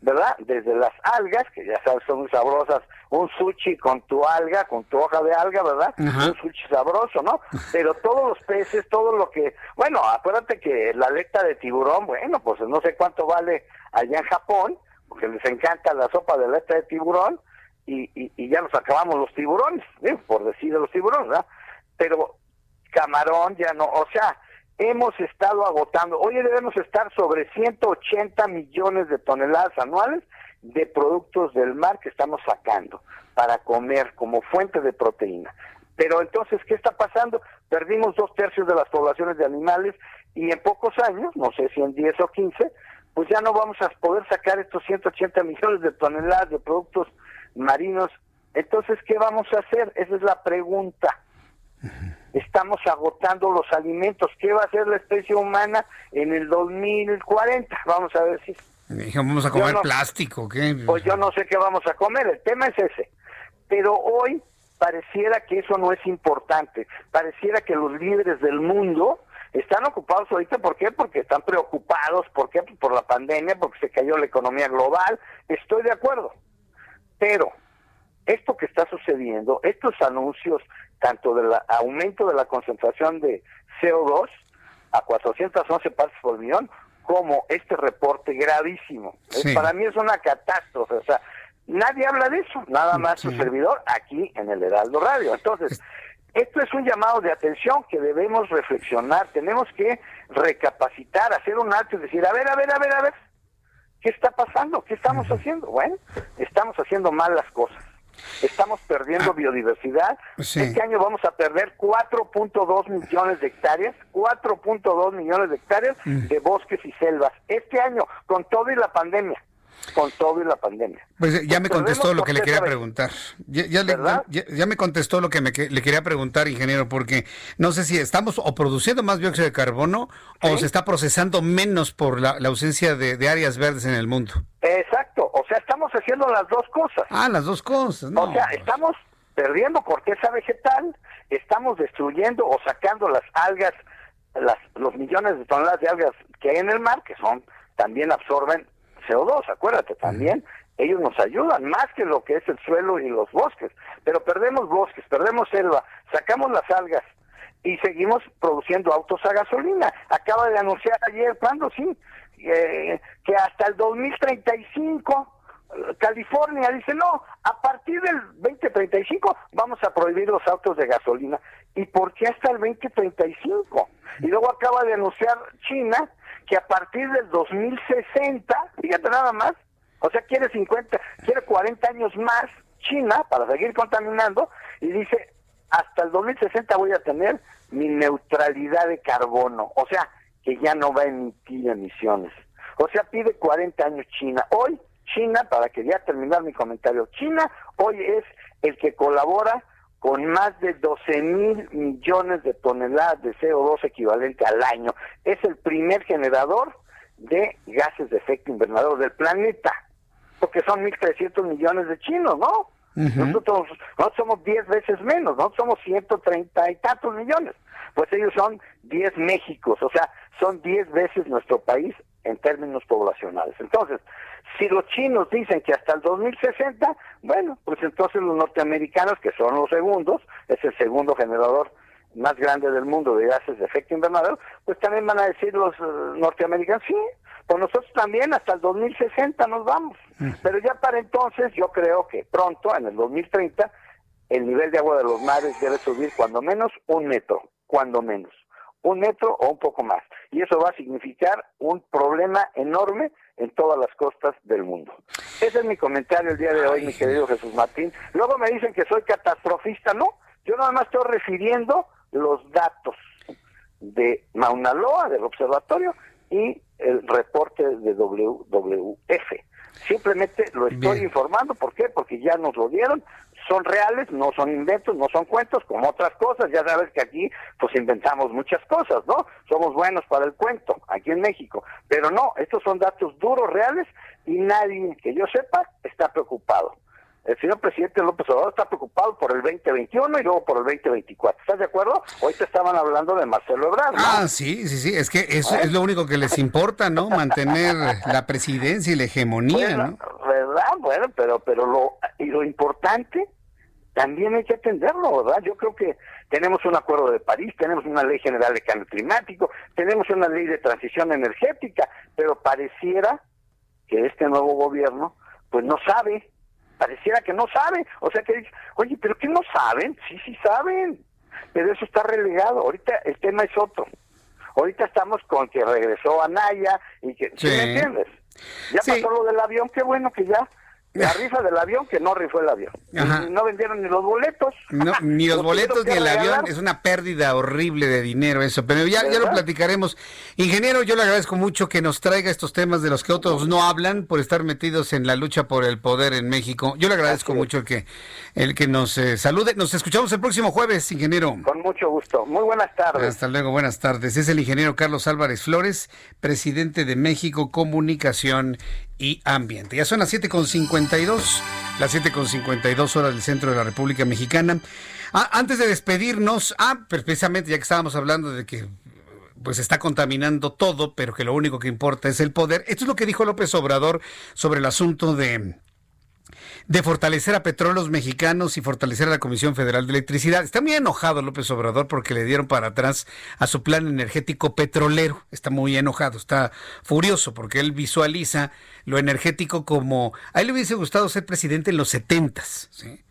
¿verdad? Desde las algas, que ya sabes son muy sabrosas, un sushi con tu alga, con tu hoja de alga, ¿verdad? Un sushi sabroso, ¿no? Pero todos los peces, todo lo que... Bueno, acuérdate que la aleta de tiburón, bueno, pues no sé cuánto vale allá en Japón, porque les encanta la sopa de letra de tiburón y, y, ya nos acabamos los tiburones, por decir de los tiburones, ¿verdad? Pero camarón ya no, o sea, hemos estado agotando, hoy debemos estar sobre 180 millones de toneladas anuales de productos del mar que estamos sacando. para comer como fuente de proteína. Pero entonces, ¿qué está pasando? Perdimos dos tercios de las poblaciones de animales y en pocos años, no sé si en 10 o 15, pues ya no vamos a poder sacar estos 180 millones de toneladas de productos marinos. Entonces, ¿qué vamos a hacer? Esa es la pregunta. Estamos agotando los alimentos. ¿Qué va a hacer la especie humana en el 2040? Vamos a decir. Vamos a comer plástico, ¿qué? Pues yo no sé qué vamos a comer. El tema es ese. Pero hoy pareciera que eso no es importante. Pareciera que los líderes del mundo están ocupados ahorita, ¿por qué? Porque están preocupados, ¿por qué? Por la pandemia, porque se cayó la economía global, estoy de acuerdo. Pero esto que está sucediendo, estos anuncios, tanto del aumento de la concentración de CO2 a 411 partes por millón, como este reporte gravísimo. para mí es una catástrofe, o sea, nadie habla de eso, nada más su servidor aquí en el Heraldo Radio. Entonces, esto es un llamado de atención que debemos reflexionar, tenemos que recapacitar, hacer un alto y decir, a ver, a ver, a ver, a ver, ¿qué está pasando? ¿Qué estamos haciendo? Bueno, estamos haciendo mal las cosas. Estamos perdiendo ah. biodiversidad. Este año vamos a perder 4.2 millones de hectáreas, 4.2 millones de hectáreas mm. de bosques y selvas. Este año, con todo y la pandemia con todo y la pandemia. Pues ya me contestó lo que le quería preguntar. Ya, ya, me contestó lo que me, le quería preguntar, ingeniero, porque no sé si estamos o produciendo más dióxido de carbono o se está procesando menos por la, ausencia de, áreas verdes en el mundo. Exacto, o sea, estamos haciendo las dos cosas. Ah, las dos cosas. O sea, estamos perdiendo corteza vegetal, estamos destruyendo o sacando las algas, las, los millones de toneladas de algas que hay en el mar, que son también absorben CO2, acuérdate también, ellos nos ayudan más que lo que es el suelo y los bosques, pero perdemos bosques, perdemos selva, sacamos las algas y seguimos produciendo autos a gasolina. Acaba de anunciar ayer, ¿cuándo? Sí, eh, que hasta el 2035 California dice, no, a partir del 2035 vamos a prohibir los autos de gasolina. ¿Y por qué hasta el 2035? Y luego acaba de anunciar China que a partir del 2060, fíjate nada más, o sea, quiere 50, quiere 40 años más China para seguir contaminando y dice, hasta el 2060 voy a tener mi neutralidad de carbono, o sea, que ya no va a emitir emisiones. O sea, pide 40 años China. Hoy, China, para que ya terminar mi comentario, China hoy es el que colabora con más de 12 mil millones de toneladas de CO2 equivalente al año. Es el primer generador de gases de efecto invernadero del planeta, porque son 1.300 millones de chinos, ¿no? nosotros, nosotros somos 10 veces menos, nosotros somos 130 y tantos millones, pues ellos son 10 Méxicos, o sea, son 10 veces nuestro país en términos poblacionales. Entonces, si los chinos dicen que hasta el 2060, bueno, pues entonces los norteamericanos, que son los segundos, es el segundo generador más grande del mundo de gases de efecto invernadero, pues también van a decir los eh, norteamericanos, sí, pues nosotros también hasta el 2060 nos vamos. Pero ya para entonces yo creo que pronto, en el 2030, el nivel de agua de los mares debe subir cuando menos un metro, cuando menos un metro o un poco más. Y eso va a significar un problema enorme en todas las costas del mundo. Ese es mi comentario el día de hoy, mi querido Jesús Martín. Luego me dicen que soy catastrofista, no. Yo nada más estoy refiriendo los datos de Mauna Loa, del observatorio, y el reporte de WWF. Simplemente lo estoy informando, ¿por qué? Porque ya nos lo dieron, son reales, no son inventos, no son cuentos, como otras cosas. Ya sabes que aquí pues inventamos muchas cosas, ¿no? Somos buenos para el cuento, aquí en México. Pero no, estos son datos duros, reales, y nadie que yo sepa está preocupado. El señor presidente López Obrador está preocupado por el 2021 y luego por el 2024. ¿Estás de acuerdo? Hoy te estaban hablando de Marcelo Ebrard. Ah, sí, sí, sí. Es que eso es lo único que les importa, ¿no? Mantener la presidencia y la hegemonía, ¿no? ¿Verdad? Bueno, pero, pero lo, y lo importante también hay que atenderlo, ¿verdad? Yo creo que tenemos un acuerdo de París, tenemos una ley general de cambio climático, tenemos una ley de transición energética, pero pareciera que este nuevo gobierno pues no sabe, pareciera que no sabe, o sea que oye, pero que no saben, sí, sí saben, pero eso está relegado, ahorita el tema es otro, ahorita estamos con que regresó a Naya y que, ¿sí, me entiendes? Ya pasó lo del avión, qué bueno que ya La rifa del avión que no rifó el avión. Ajá. No vendieron ni los boletos. No, ni los Los boletos ni el avión, es una pérdida horrible de dinero eso, pero ya, ya lo platicaremos. Ingeniero, yo le agradezco mucho que nos traiga estos temas de los que otros no hablan por estar metidos en la lucha por el poder en México. Yo le agradezco mucho el que, el que nos eh, salude. Nos escuchamos el próximo jueves, ingeniero. Con mucho gusto. Muy buenas tardes. Hasta luego, buenas tardes. Es el ingeniero Carlos Álvarez Flores, presidente de México Comunicación y Ambiente. Ya son las 7.52, las 7.52 horas del centro de la República Mexicana. Ah, antes de despedirnos, ah, precisamente ya que estábamos hablando de que pues está contaminando todo, pero que lo único que importa es el poder. Esto es lo que dijo López Obrador sobre el asunto de de fortalecer a petróleos mexicanos y fortalecer a la Comisión Federal de Electricidad. Está muy enojado López Obrador porque le dieron para atrás a su plan energético petrolero. Está muy enojado, está furioso porque él visualiza lo energético como a él le hubiese gustado ser presidente en los setentas, ¿sí?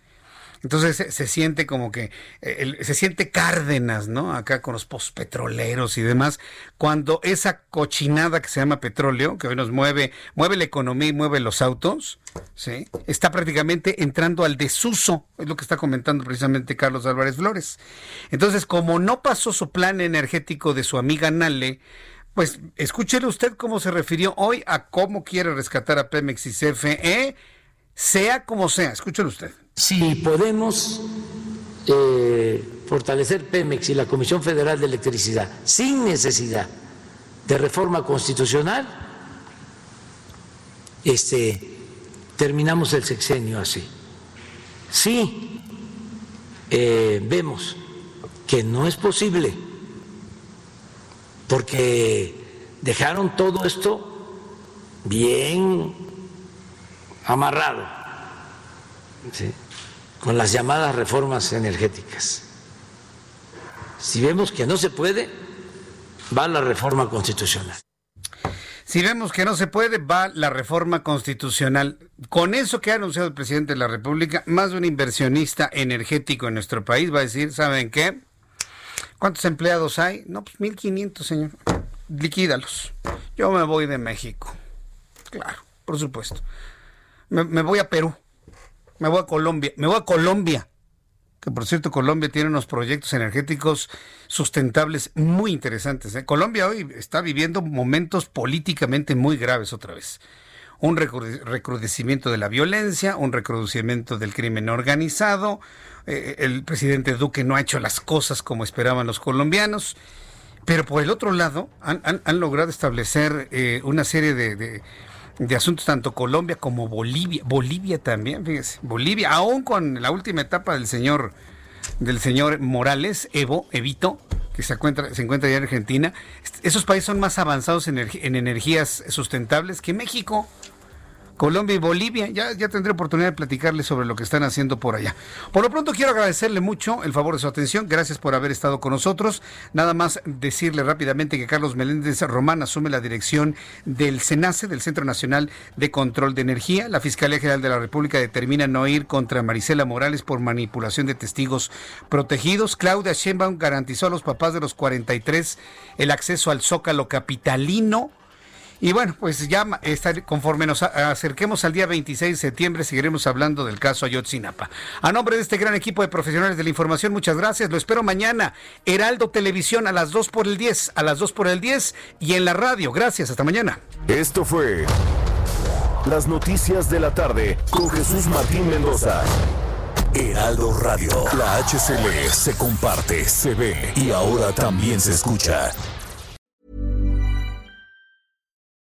Entonces se, siente como que eh, el- se siente Cárdenas, ¿no? Acá con los postpetroleros y demás, cuando esa cochinada que se llama petróleo, que hoy nos mueve, mueve la economía y mueve los autos, ¿sí? Está prácticamente entrando al desuso, es lo que está comentando precisamente Carlos Álvarez Flores. Entonces, como no pasó su plan energético de su amiga Nale, pues escúchele usted cómo se refirió hoy a cómo quiere rescatar a Pemex y CFE, sea como sea, escúchelo usted. Si podemos eh, fortalecer Pemex y la Comisión Federal de Electricidad sin necesidad de reforma constitucional, este, terminamos el sexenio así. Si eh, vemos que no es posible, porque dejaron todo esto bien amarrado. ¿sí? Con las llamadas reformas energéticas. Si vemos que no se puede, va la reforma constitucional. Si vemos que no se puede, va la reforma constitucional. Con eso que ha anunciado el presidente de la República, más de un inversionista energético en nuestro país va a decir, ¿saben qué? ¿Cuántos empleados hay? No, pues 1.500, señor. Liquídalos. Yo me voy de México. Claro, por supuesto. Me, me voy a Perú. Me voy a Colombia. Me voy a Colombia. Que por cierto, Colombia tiene unos proyectos energéticos sustentables muy interesantes. ¿eh? Colombia hoy está viviendo momentos políticamente muy graves otra vez. Un recrude- recrudecimiento de la violencia, un recrudecimiento del crimen organizado. eh, el presidente Duque no ha hecho las cosas como esperaban los colombianos. Pero por el otro lado, han, han- logrado establecer eh, una serie de- de asuntos, tanto Colombia como Bolivia. Bolivia también, fíjese. Bolivia, aún con la última etapa del señor, del señor Morales, Evo, Evito, que se encuentra, se encuentra ya en Argentina. Esos países son más avanzados en, en energías sustentables que México. Colombia y Bolivia. Ya, ya tendré oportunidad de platicarle sobre lo que están haciendo por allá. Por lo pronto quiero agradecerle mucho el favor de su atención. Gracias por haber estado con nosotros. Nada más decirle rápidamente que Carlos Meléndez Román asume la dirección del SENACE, del Centro Nacional de Control de Energía. La Fiscalía General de la República determina no ir contra Marisela Morales por manipulación de testigos protegidos. Claudia Sheinbaum garantizó a los papás de los 43 el acceso al Zócalo capitalino. Y bueno, pues ya estar- conforme nos acerquemos al día 26 de septiembre, seguiremos hablando del caso Ayotzinapa. A nombre de este gran equipo de profesionales de la información, muchas gracias. Lo espero mañana. Heraldo Televisión a las 2 por el 10, a las 2 por el 10 y en la radio. Gracias, hasta mañana. Esto fue Las Noticias de la Tarde con Jesús Martín Mendoza. Heraldo Radio. La HCL se comparte, se ve y ahora también se escucha.